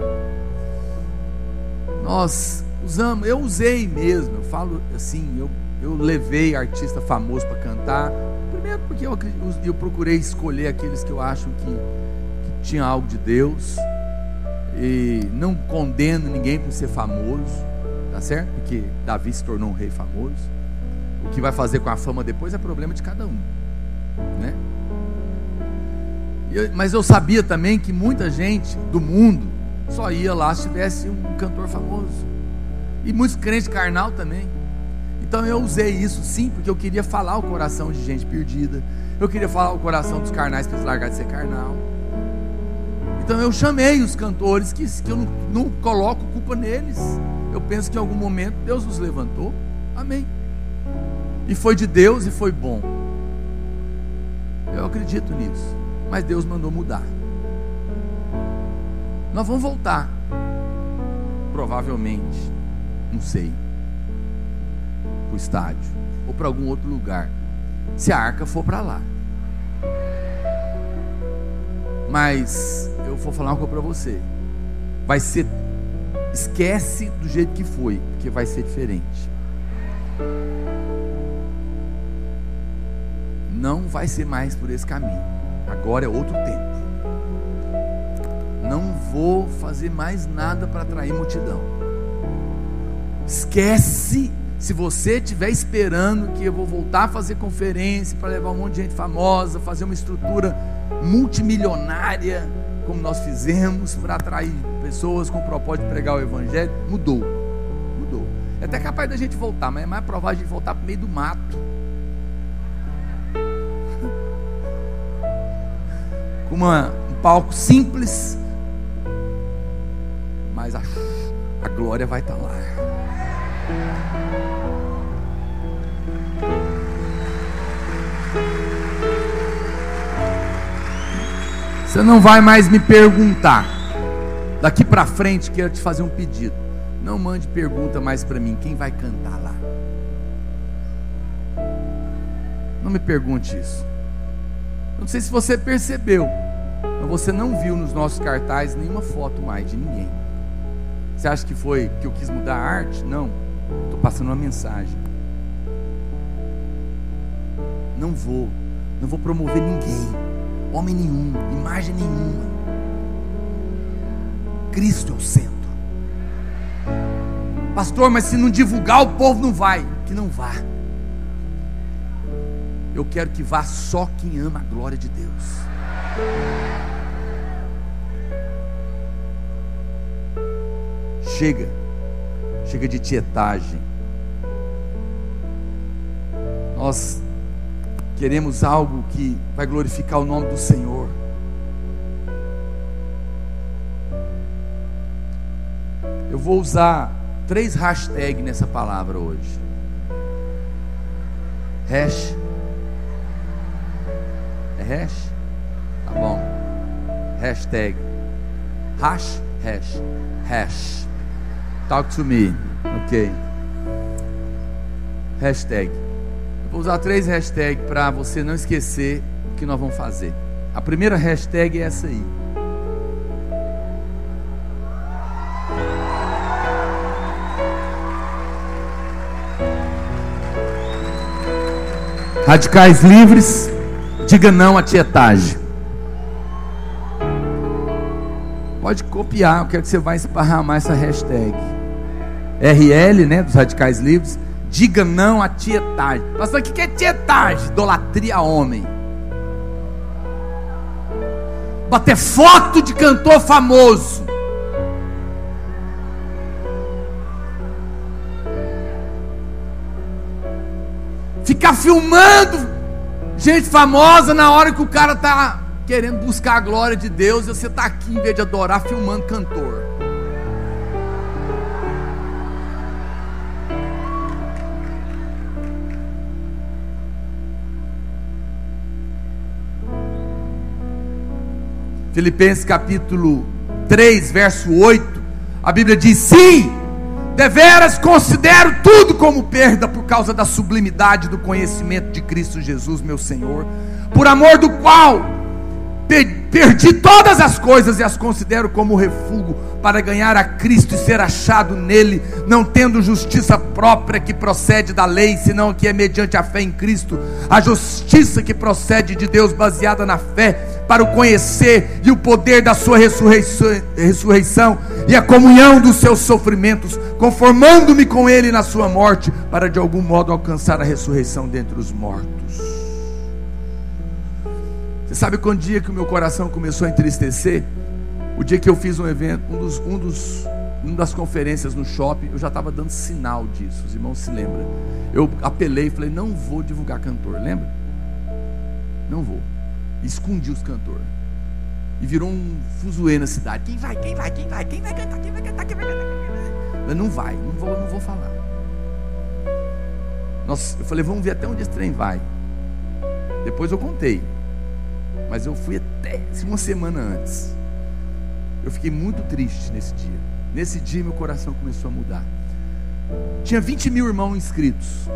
Nós usamos, eu usei mesmo, eu falo assim, eu, eu levei artista famoso para cantar. Primeiro porque eu, eu procurei escolher aqueles que eu acho que, que tinha algo de Deus. E não condeno ninguém por ser famoso, tá certo? Porque Davi se tornou um rei famoso. O que vai fazer com a fama depois é problema de cada um, né? Eu, mas eu sabia também que muita gente do mundo só ia lá se tivesse um cantor famoso. E muitos crentes carnal também. Então eu usei isso sim, porque eu queria falar o coração de gente perdida. Eu queria falar o coração dos carnais para eles largar de ser carnal. Então eu chamei os cantores que, que eu não, não coloco culpa neles. Eu penso que em algum momento Deus os levantou. Amém. E foi de Deus e foi bom. Eu acredito nisso. Mas Deus mandou mudar. Nós vamos voltar. Provavelmente. Não sei. Para o estádio. Ou para algum outro lugar. Se a arca for para lá. Mas eu vou falar uma coisa para você. Vai ser. Esquece do jeito que foi, porque vai ser diferente. não vai ser mais por esse caminho. Agora é outro tempo. Não vou fazer mais nada para atrair multidão. Esquece se você estiver esperando que eu vou voltar a fazer conferência para levar um monte de gente famosa, fazer uma estrutura multimilionária, como nós fizemos, para atrair pessoas com o propósito de pregar o Evangelho, mudou. Mudou. É até capaz da gente voltar, mas é mais provável a gente voltar para o meio do mato (laughs) com uma, um palco simples, mas a, a glória vai estar lá. Você não vai mais me perguntar. Daqui para frente quero te fazer um pedido. Não mande pergunta mais para mim. Quem vai cantar lá? Não me pergunte isso. Não sei se você percebeu, mas você não viu nos nossos cartazes nenhuma foto mais de ninguém. Você acha que foi que eu quis mudar a arte? Não. Estou passando uma mensagem. Não vou, não vou promover ninguém, homem nenhum, imagem nenhuma. Cristo é o centro. Pastor, mas se não divulgar, o povo não vai. Que não vá. Eu quero que vá só quem ama a glória de Deus. Chega, chega de tietagem. Nós queremos algo que vai glorificar o nome do Senhor. Eu vou usar três hashtags nessa palavra hoje. Hash hash? Tá bom. Hashtag. Hash, hash, hash. Talk to me. Ok. Hashtag. Vou usar três hashtags para você não esquecer o que nós vamos fazer. A primeira hashtag é essa aí. Radicais livres, diga não à tietagem. Pode copiar, eu quero que você vai esparramar essa hashtag. RL, né, dos radicais livres, diga não à tietagem. Pastor, o que é tietagem? Idolatria a homem. Bater foto de cantor famoso. Ficar filmando gente famosa na hora que o cara tá querendo buscar a glória de Deus e você tá aqui em vez de adorar filmando cantor. Filipenses capítulo 3, verso 8, a Bíblia diz: Sim, Deveras considero tudo como perda por causa da sublimidade do conhecimento de Cristo Jesus, meu Senhor, por amor do qual perdi todas as coisas e as considero como refúgio para ganhar a Cristo e ser achado nele, não tendo justiça própria que procede da lei, senão que é mediante a fé em Cristo, a justiça que procede de Deus baseada na fé para o conhecer e o poder da sua ressurreição, e a comunhão dos seus sofrimentos, conformando-me com ele na sua morte, para de algum modo alcançar a ressurreição dentre os mortos. Você sabe quando dia que o meu coração começou a entristecer? O dia que eu fiz um evento, um dos, um dos das conferências no shopping, eu já estava dando sinal disso, os irmãos se lembram. Eu apelei e falei: não vou divulgar cantor, lembra? Não vou escondi os cantores. E virou um fuzuê na cidade. Quem vai, quem vai, quem vai, quem vai cantar, quem vai cantar, quem vai cantar, quem vai cantar. Mas não vai, não vou, não vou falar. Nossa, eu falei, vamos ver até onde esse trem vai. Depois eu contei. Mas eu fui até uma semana antes. Eu fiquei muito triste nesse dia. Nesse dia meu coração começou a mudar. Tinha 20 mil irmãos inscritos.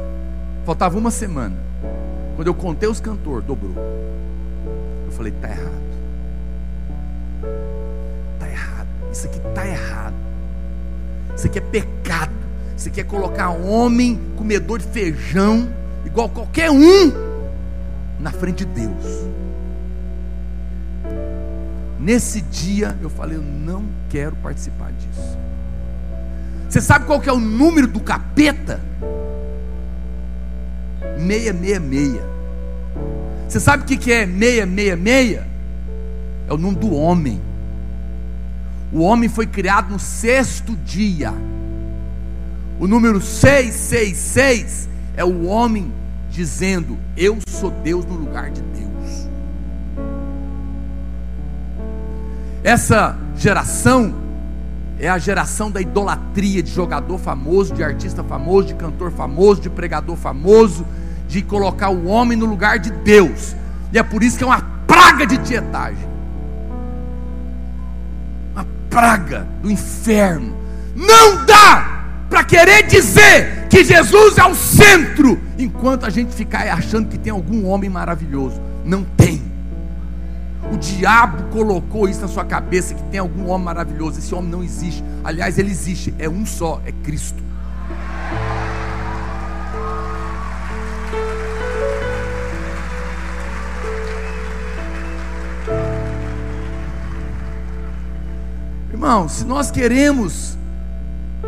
Faltava uma semana. Quando eu contei os cantores, dobrou falei: está errado. Está errado. Isso aqui está errado. Isso aqui é pecado. Isso aqui é colocar homem comedor de feijão, igual qualquer um, na frente de Deus. Nesse dia eu falei: eu não quero participar disso. Você sabe qual que é o número do capeta? 666. Você sabe o que é 666? É o nome do homem. O homem foi criado no sexto dia. O número 666 é o homem dizendo: Eu sou Deus no lugar de Deus. Essa geração é a geração da idolatria de jogador famoso, de artista famoso, de cantor famoso, de pregador famoso de colocar o homem no lugar de Deus. E é por isso que é uma praga de tietagem. Uma praga do inferno. Não dá para querer dizer que Jesus é o centro, enquanto a gente ficar achando que tem algum homem maravilhoso. Não tem. O diabo colocou isso na sua cabeça que tem algum homem maravilhoso. Esse homem não existe. Aliás, ele existe. É um só, é Cristo. Irmão, se nós queremos,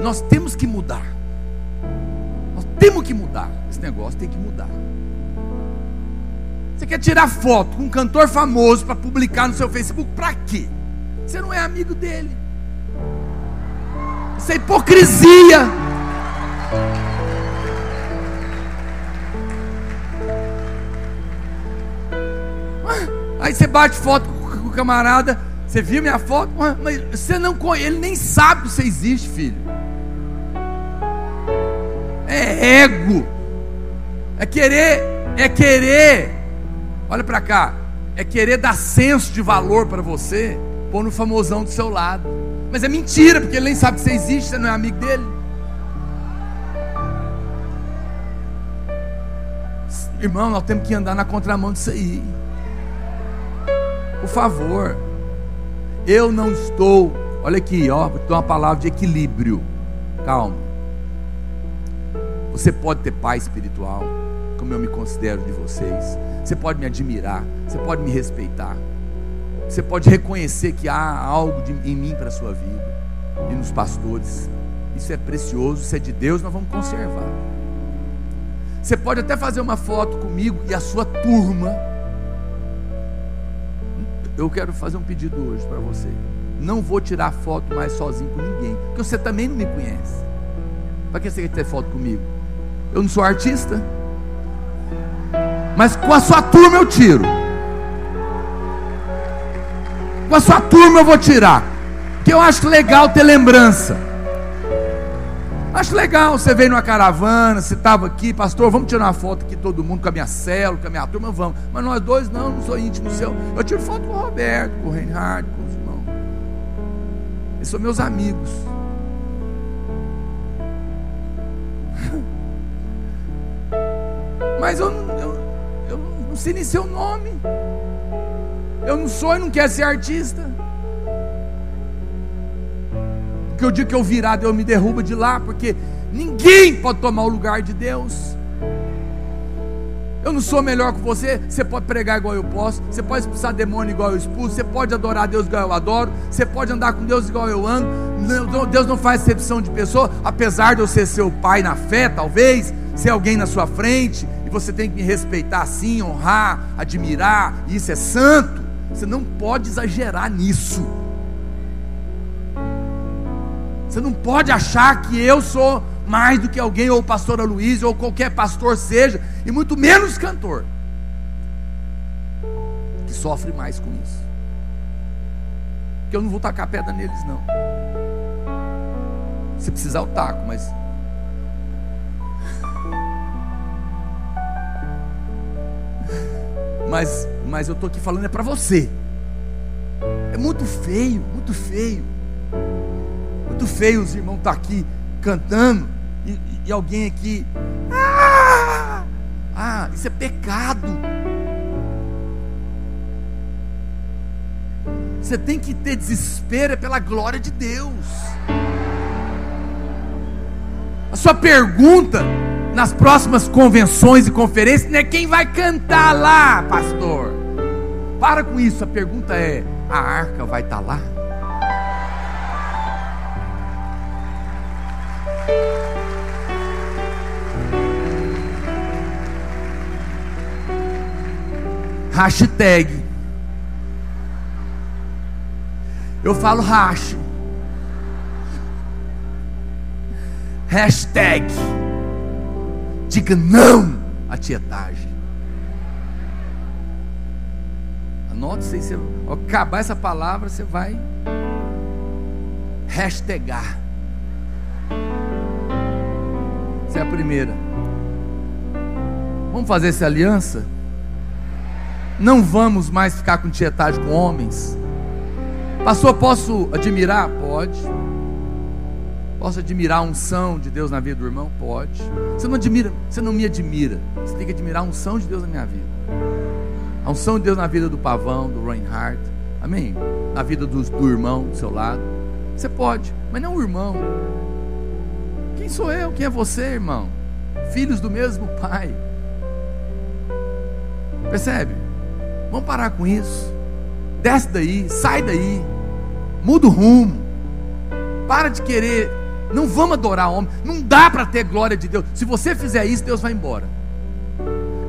nós temos que mudar. Nós temos que mudar. Esse negócio tem que mudar. Você quer tirar foto com um cantor famoso para publicar no seu Facebook? Para quê? Você não é amigo dele. Isso é hipocrisia. Aí você bate foto com o camarada, você viu minha foto? Mas você não conhece, ele nem sabe que você existe, filho. É ego. É querer, é querer. Olha para cá. É querer dar senso de valor para você, pôr no famosão do seu lado. Mas é mentira, porque ele nem sabe que você existe, você não é amigo dele. Irmão, nós temos que andar na contramão disso aí. Por favor. Eu não estou. Olha aqui, ó, vou te dar uma palavra de equilíbrio. Calma. Você pode ter paz espiritual, como eu me considero de vocês. Você pode me admirar, você pode me respeitar. Você pode reconhecer que há algo de, em mim para a sua vida e nos pastores. Isso é precioso, isso é de Deus, nós vamos conservar. Você pode até fazer uma foto comigo e a sua turma. Eu quero fazer um pedido hoje para você. Não vou tirar foto mais sozinho com ninguém, porque você também não me conhece. Para que você quer ter foto comigo? Eu não sou artista. Mas com a sua turma eu tiro. Com a sua turma eu vou tirar. Que eu acho legal ter lembrança. Acho legal, você veio numa caravana, você estava aqui, pastor, vamos tirar uma foto aqui todo mundo com a minha célula, com a minha turma, vamos. Mas nós dois não, não sou íntimo seu. Eu tiro foto com o Roberto, com o Reinhard, com os irmãos. Eles são meus amigos. (laughs) Mas eu, eu, eu não sei nem seu nome. Eu não sou e não quero ser artista. Porque o dia que eu virar, Deus me derruba de lá, porque ninguém pode tomar o lugar de Deus. Eu não sou melhor que você. Você pode pregar igual eu posso. Você pode expulsar demônio igual eu expulso. Você pode adorar Deus igual eu adoro. Você pode andar com Deus igual eu ando. Deus não faz exceção de pessoa. Apesar de eu ser seu pai na fé, talvez, ser alguém na sua frente. E você tem que me respeitar assim, honrar, admirar. Isso é santo. Você não pode exagerar nisso. Você não pode achar que eu sou mais do que alguém, ou o pastor Luiz, ou qualquer pastor seja, e muito menos cantor, que sofre mais com isso. Porque eu não vou tacar pedra neles, não. Se precisar, eu taco, mas. (laughs) Mas, mas eu estou aqui falando é para você. É muito feio, muito feio muito feio os irmãos estar tá aqui cantando e, e, alguém aqui. Ah, ah, isso é pecado. Você tem que ter desespero é pela glória de Deus. A sua pergunta nas próximas convenções e conferências não é quem vai cantar lá, pastor. Para com isso, a pergunta é: a arca vai estar tá lá? Hashtag. Eu falo hash. Hashtag. Diga não à tietagem. Anote se você ao acabar essa palavra, você vai hashtagar. Essa é a primeira. Vamos fazer essa aliança? Não vamos mais ficar com tietagem com homens. Pastor, posso admirar? Pode. Posso admirar a unção de Deus na vida do irmão? Pode. Você não admira, você não me admira. Você tem que admirar a unção de Deus na minha vida. A unção de Deus na vida do pavão, do Reinhardt. Amém? Na vida do, do irmão do seu lado. Você pode, mas não o irmão. Quem sou eu? Quem é você, irmão? Filhos do mesmo pai. Percebe? Vamos parar com isso. Desce daí, sai daí. Muda o rumo. Para de querer. Não vamos adorar homem. Não dá para ter glória de Deus. Se você fizer isso, Deus vai embora.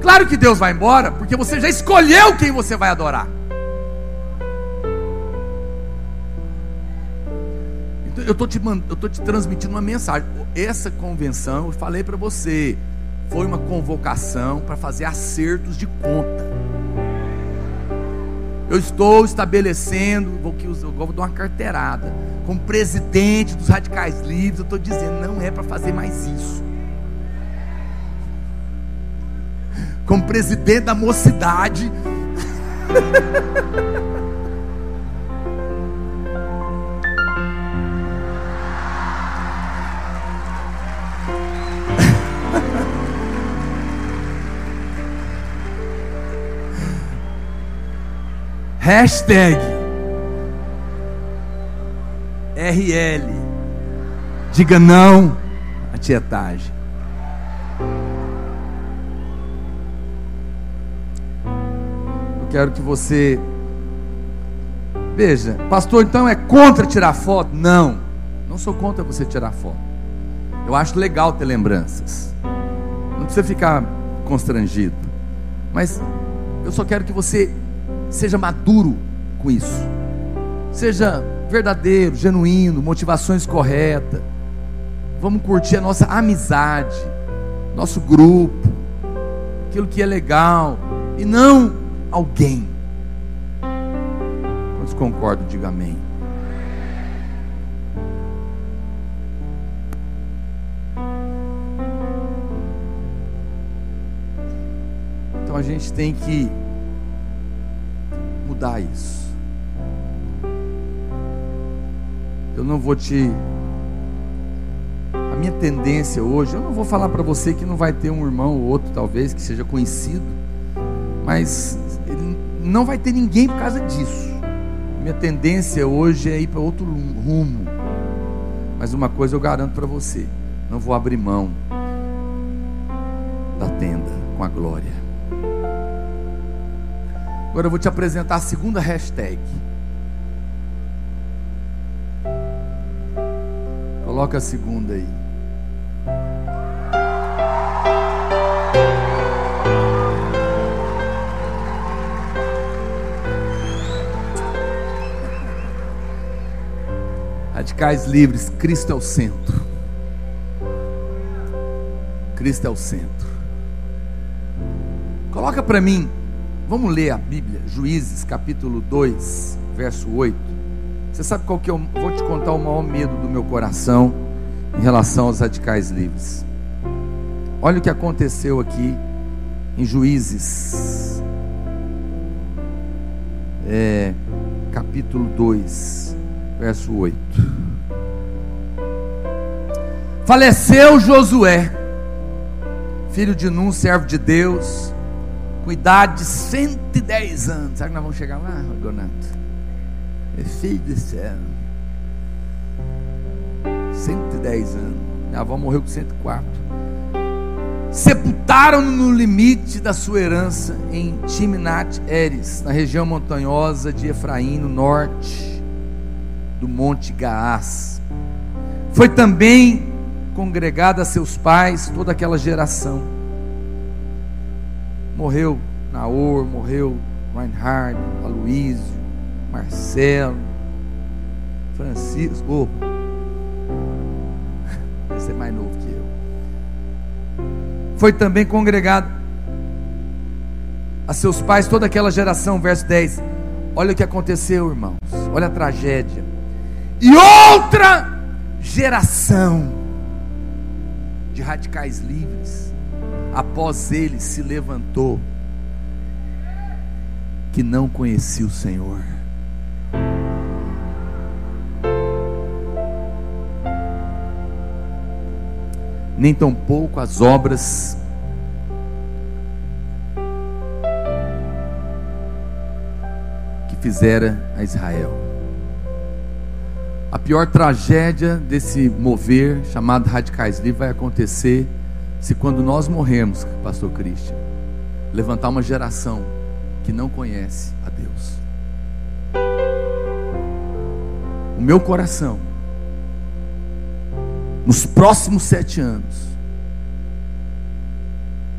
Claro que Deus vai embora, porque você já escolheu quem você vai adorar. Eu estou te, eu tô te transmitindo uma mensagem. Essa convenção, eu falei para você, foi uma convocação para fazer acertos de conta. Eu estou estabelecendo, vou, que, vou dar uma carteirada, como presidente dos radicais livres, eu estou dizendo, não é para fazer mais isso. Como presidente da mocidade. (laughs) Hashtag RL. Diga não à tietagem. Eu quero que você veja, pastor, então é contra tirar foto? Não, não sou contra você tirar foto. Eu acho legal ter lembranças. Não precisa ficar constrangido. Mas eu só quero que você seja maduro com isso. Seja verdadeiro, genuíno, motivações corretas. Vamos curtir a nossa amizade, nosso grupo, aquilo que é legal, e não alguém. Quantos concordam? Diga amém. Então a gente tem que mudar isso. Eu não vou te. A minha tendência hoje, eu não vou falar para você que não vai ter um irmão ou outro, talvez, que seja conhecido, mas não vai ter ninguém por causa disso. Minha tendência hoje é ir para outro rumo. Mas uma coisa eu garanto para você: não vou abrir mão da tenda com a glória. Agora eu vou te apresentar a segunda hashtag. Coloca a segunda aí. Radicais livres, Cristo é o centro. Cristo é o centro. Coloca para mim Vamos ler a Bíblia, Juízes capítulo 2, verso 8. Você sabe qual que eu é vou te contar o maior medo do meu coração em relação aos radicais livres. Olha o que aconteceu aqui em Juízes, é, capítulo 2, verso 8. Faleceu Josué, filho de Num, servo de Deus, com idade de 110 anos. Será que nós vamos chegar lá, Gonato? É filho do céu. 110 anos. Minha avó morreu com 104. Sepultaram-no no limite da sua herança em Timnat Eres, na região montanhosa de Efraim, no norte do Monte Gaás. Foi também congregada a seus pais toda aquela geração Morreu Naor, morreu Reinhard, Aloísio, Marcelo, Francisco. Oh, (laughs) esse é mais novo que eu. Foi também congregado a seus pais toda aquela geração, verso 10. Olha o que aconteceu, irmãos. Olha a tragédia. E outra geração de radicais livres após ele se levantou, que não conhecia o Senhor. Nem tampouco as obras que fizera a Israel. A pior tragédia desse mover chamado radicais livres vai acontecer se quando nós morrermos, Pastor Christian, levantar uma geração que não conhece a Deus. O meu coração, nos próximos sete anos,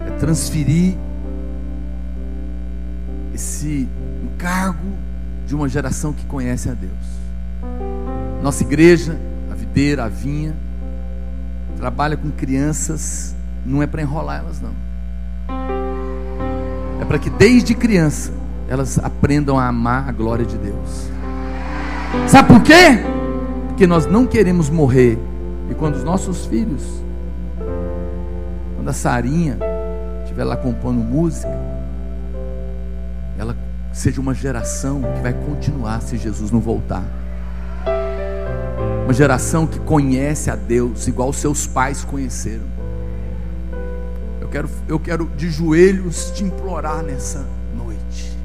é transferir esse encargo de uma geração que conhece a Deus. Nossa igreja, a videira, a vinha, trabalha com crianças não é para enrolar elas, não. É para que desde criança elas aprendam a amar a glória de Deus. Sabe por quê? Porque nós não queremos morrer. E quando os nossos filhos, quando a Sarinha estiver lá compondo música, ela seja uma geração que vai continuar se Jesus não voltar. Uma geração que conhece a Deus igual seus pais conheceram. Quero, eu quero de joelhos te implorar nessa noite.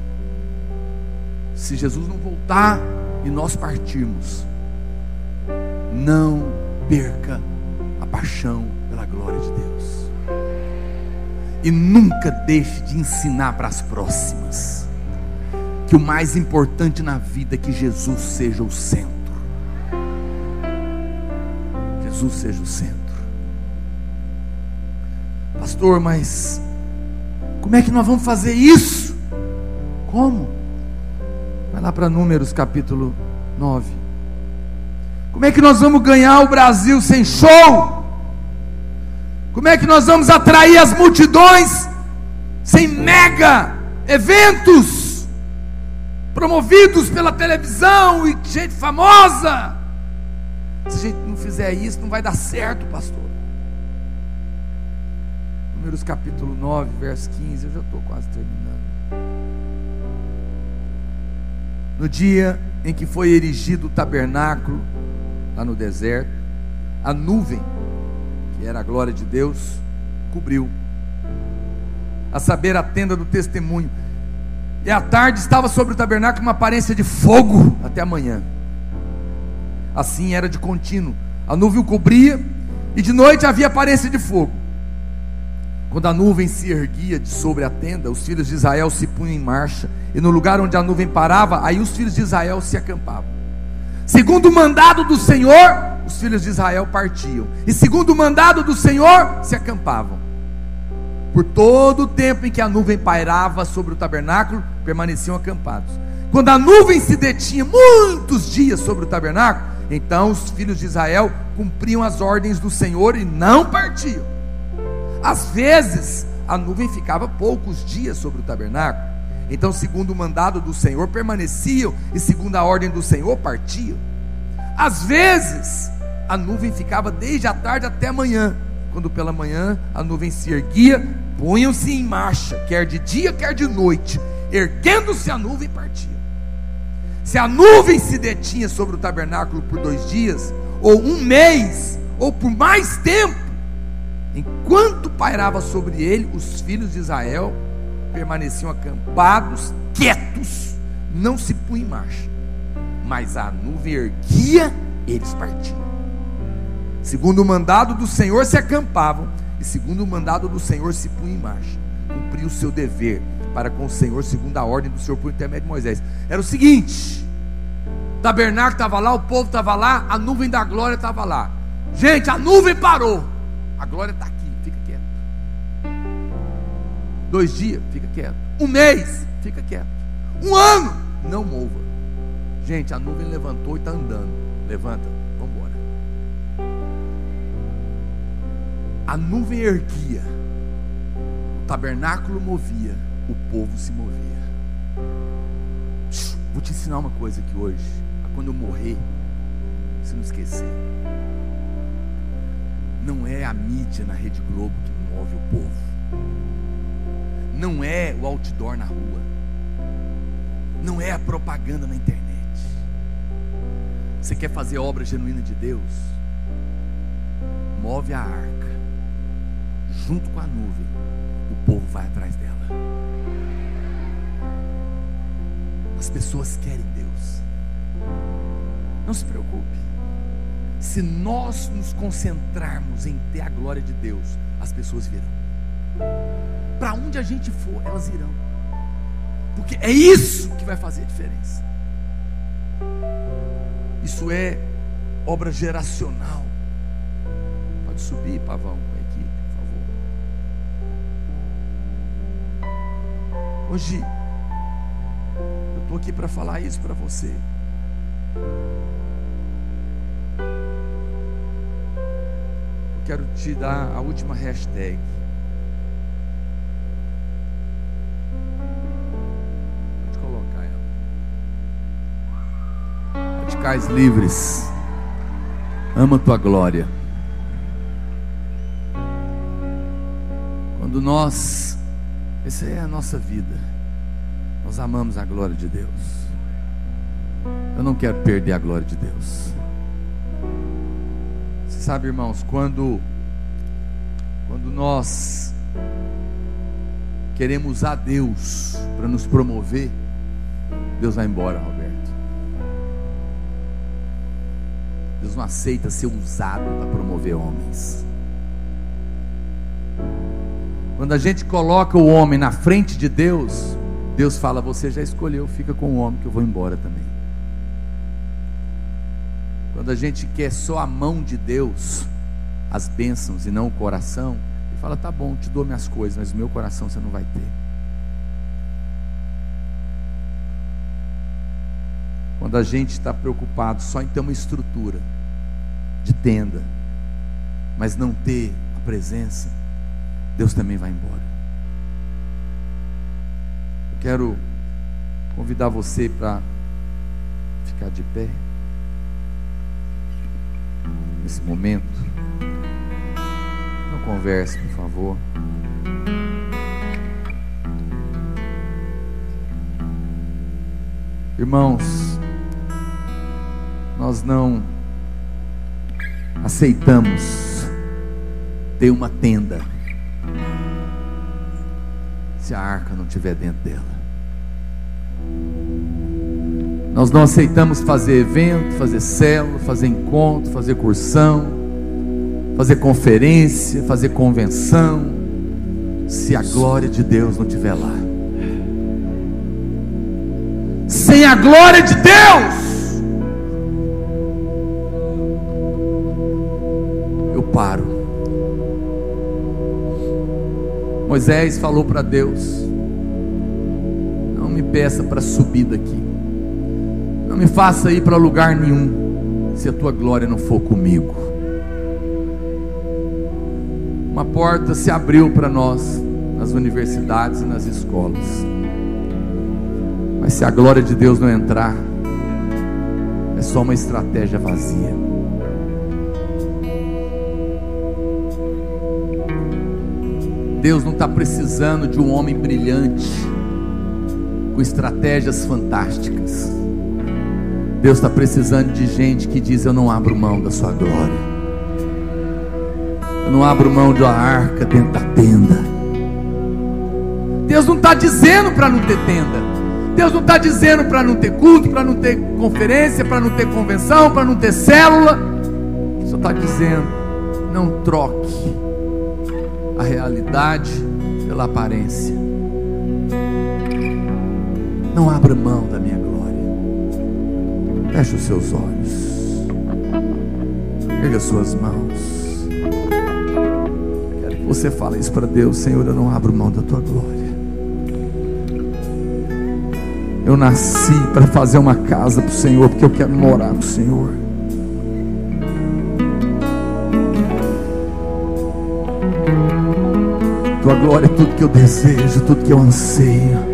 se Jesus não voltar e nós partirmos, não perca a paixão pela glória de Deus. E nunca deixe de ensinar para as próximas que o mais importante na vida é que Jesus seja o centro. Jesus seja o centro. Pastor, mas como é que nós vamos fazer isso? Como? Vai lá para Números capítulo 9. Como é que nós vamos ganhar o Brasil sem show? Como é que nós vamos atrair as multidões sem mega eventos promovidos pela televisão e gente famosa? Se a gente não fizer isso, não vai dar certo, pastor. Números capítulo 9, verso 15, eu já estou quase terminando. No dia em que foi erigido o tabernáculo, lá no deserto, a nuvem, que era a glória de Deus, cobriu, a saber, a tenda do testemunho. E à tarde estava sobre o tabernáculo uma aparência de fogo até amanhã. Assim era de contínuo. A nuvem o cobria e de noite havia aparência de fogo. Quando a nuvem se erguia de sobre a tenda, os filhos de Israel se punham em marcha, e no lugar onde a nuvem parava, aí os filhos de Israel se acampavam. Segundo o mandado do Senhor, os filhos de Israel partiam, e segundo o mandado do Senhor, se acampavam. Por todo o tempo em que a nuvem pairava sobre o tabernáculo, permaneciam acampados. Quando a nuvem se detinha muitos dias sobre o tabernáculo, então os filhos de Israel cumpriam as ordens do Senhor e não partiam. Às vezes, a nuvem ficava poucos dias sobre o tabernáculo. Então, segundo o mandado do Senhor, permaneciam e, segundo a ordem do Senhor, partiam. Às vezes, a nuvem ficava desde a tarde até a manhã. Quando pela manhã a nuvem se erguia, punham-se em marcha, quer de dia, quer de noite. Erguendo-se a nuvem, partiam. Se a nuvem se detinha sobre o tabernáculo por dois dias, ou um mês, ou por mais tempo, Enquanto pairava sobre ele, os filhos de Israel permaneciam acampados, quietos, não se punham em marcha. Mas a nuvem erguia, eles partiam. Segundo o mandado do Senhor se acampavam, e segundo o mandado do Senhor se punham em marcha. Cumpriu o seu dever para com o Senhor, segundo a ordem do Senhor por intermédio de Moisés. Era o seguinte: o tabernáculo estava lá, o povo estava lá, a nuvem da glória estava lá. Gente, a nuvem parou. A glória está aqui, fica quieto. Dois dias, fica quieto. Um mês, fica quieto. Um ano, não mova. Gente, a nuvem levantou e está andando. Levanta, vamos embora. A nuvem erguia, o tabernáculo movia, o povo se movia. Vou te ensinar uma coisa aqui hoje. Quando eu morrer, você não esquecer não é a mídia na Rede Globo que move o povo. Não é o outdoor na rua. Não é a propaganda na internet. Você quer fazer obra genuína de Deus? Move a arca. Junto com a nuvem, o povo vai atrás dela. As pessoas querem Deus. Não se preocupe. Se nós nos concentrarmos em ter a glória de Deus, as pessoas virão. Para onde a gente for, elas irão. Porque é isso que vai fazer a diferença. Isso é obra geracional. Pode subir, Pavão, com a equipe, por favor. Hoje, eu estou aqui para falar isso para você. Quero te dar a última hashtag. Pode colocar ela. Radicais livres. Ama tua glória. Quando nós, essa é a nossa vida, nós amamos a glória de Deus. Eu não quero perder a glória de Deus. Sabe, irmãos, quando quando nós queremos a Deus para nos promover, Deus vai embora, Roberto. Deus não aceita ser usado para promover homens. Quando a gente coloca o homem na frente de Deus, Deus fala: Você já escolheu, fica com o homem que eu vou embora também. Quando a gente quer só a mão de Deus, as bênçãos e não o coração, ele fala: Tá bom, te dou minhas coisas, mas o meu coração você não vai ter. Quando a gente está preocupado só em ter uma estrutura de tenda, mas não ter a presença, Deus também vai embora. Eu quero convidar você para ficar de pé nesse momento. Não converse, por favor. Irmãos, nós não aceitamos ter uma tenda se a arca não estiver dentro dela. Nós não aceitamos fazer evento, fazer célula, fazer encontro, fazer cursão, fazer conferência, fazer convenção, se a glória de Deus não estiver lá. Sem a glória de Deus, eu paro. Moisés falou para Deus: Não me peça para subir daqui, não me faça ir para lugar nenhum, se a tua glória não for comigo. Uma porta se abriu para nós nas universidades e nas escolas, mas se a glória de Deus não entrar, é só uma estratégia vazia. Deus não está precisando de um homem brilhante, com estratégias fantásticas. Deus está precisando de gente que diz: Eu não abro mão da sua glória. Eu não abro mão da arca dentro da tenda. Deus não está dizendo para não ter tenda. Deus não está dizendo para não ter culto, para não ter conferência, para não ter convenção, para não ter célula. Só está dizendo: não troque a realidade pela aparência. Não abra mão da minha. Feche os seus olhos. As suas mãos. Quero que você fale isso para Deus, Senhor. Eu não abro mão da tua glória. Eu nasci para fazer uma casa para o Senhor, porque eu quero morar com o Senhor. Tua glória é tudo que eu desejo, tudo que eu anseio.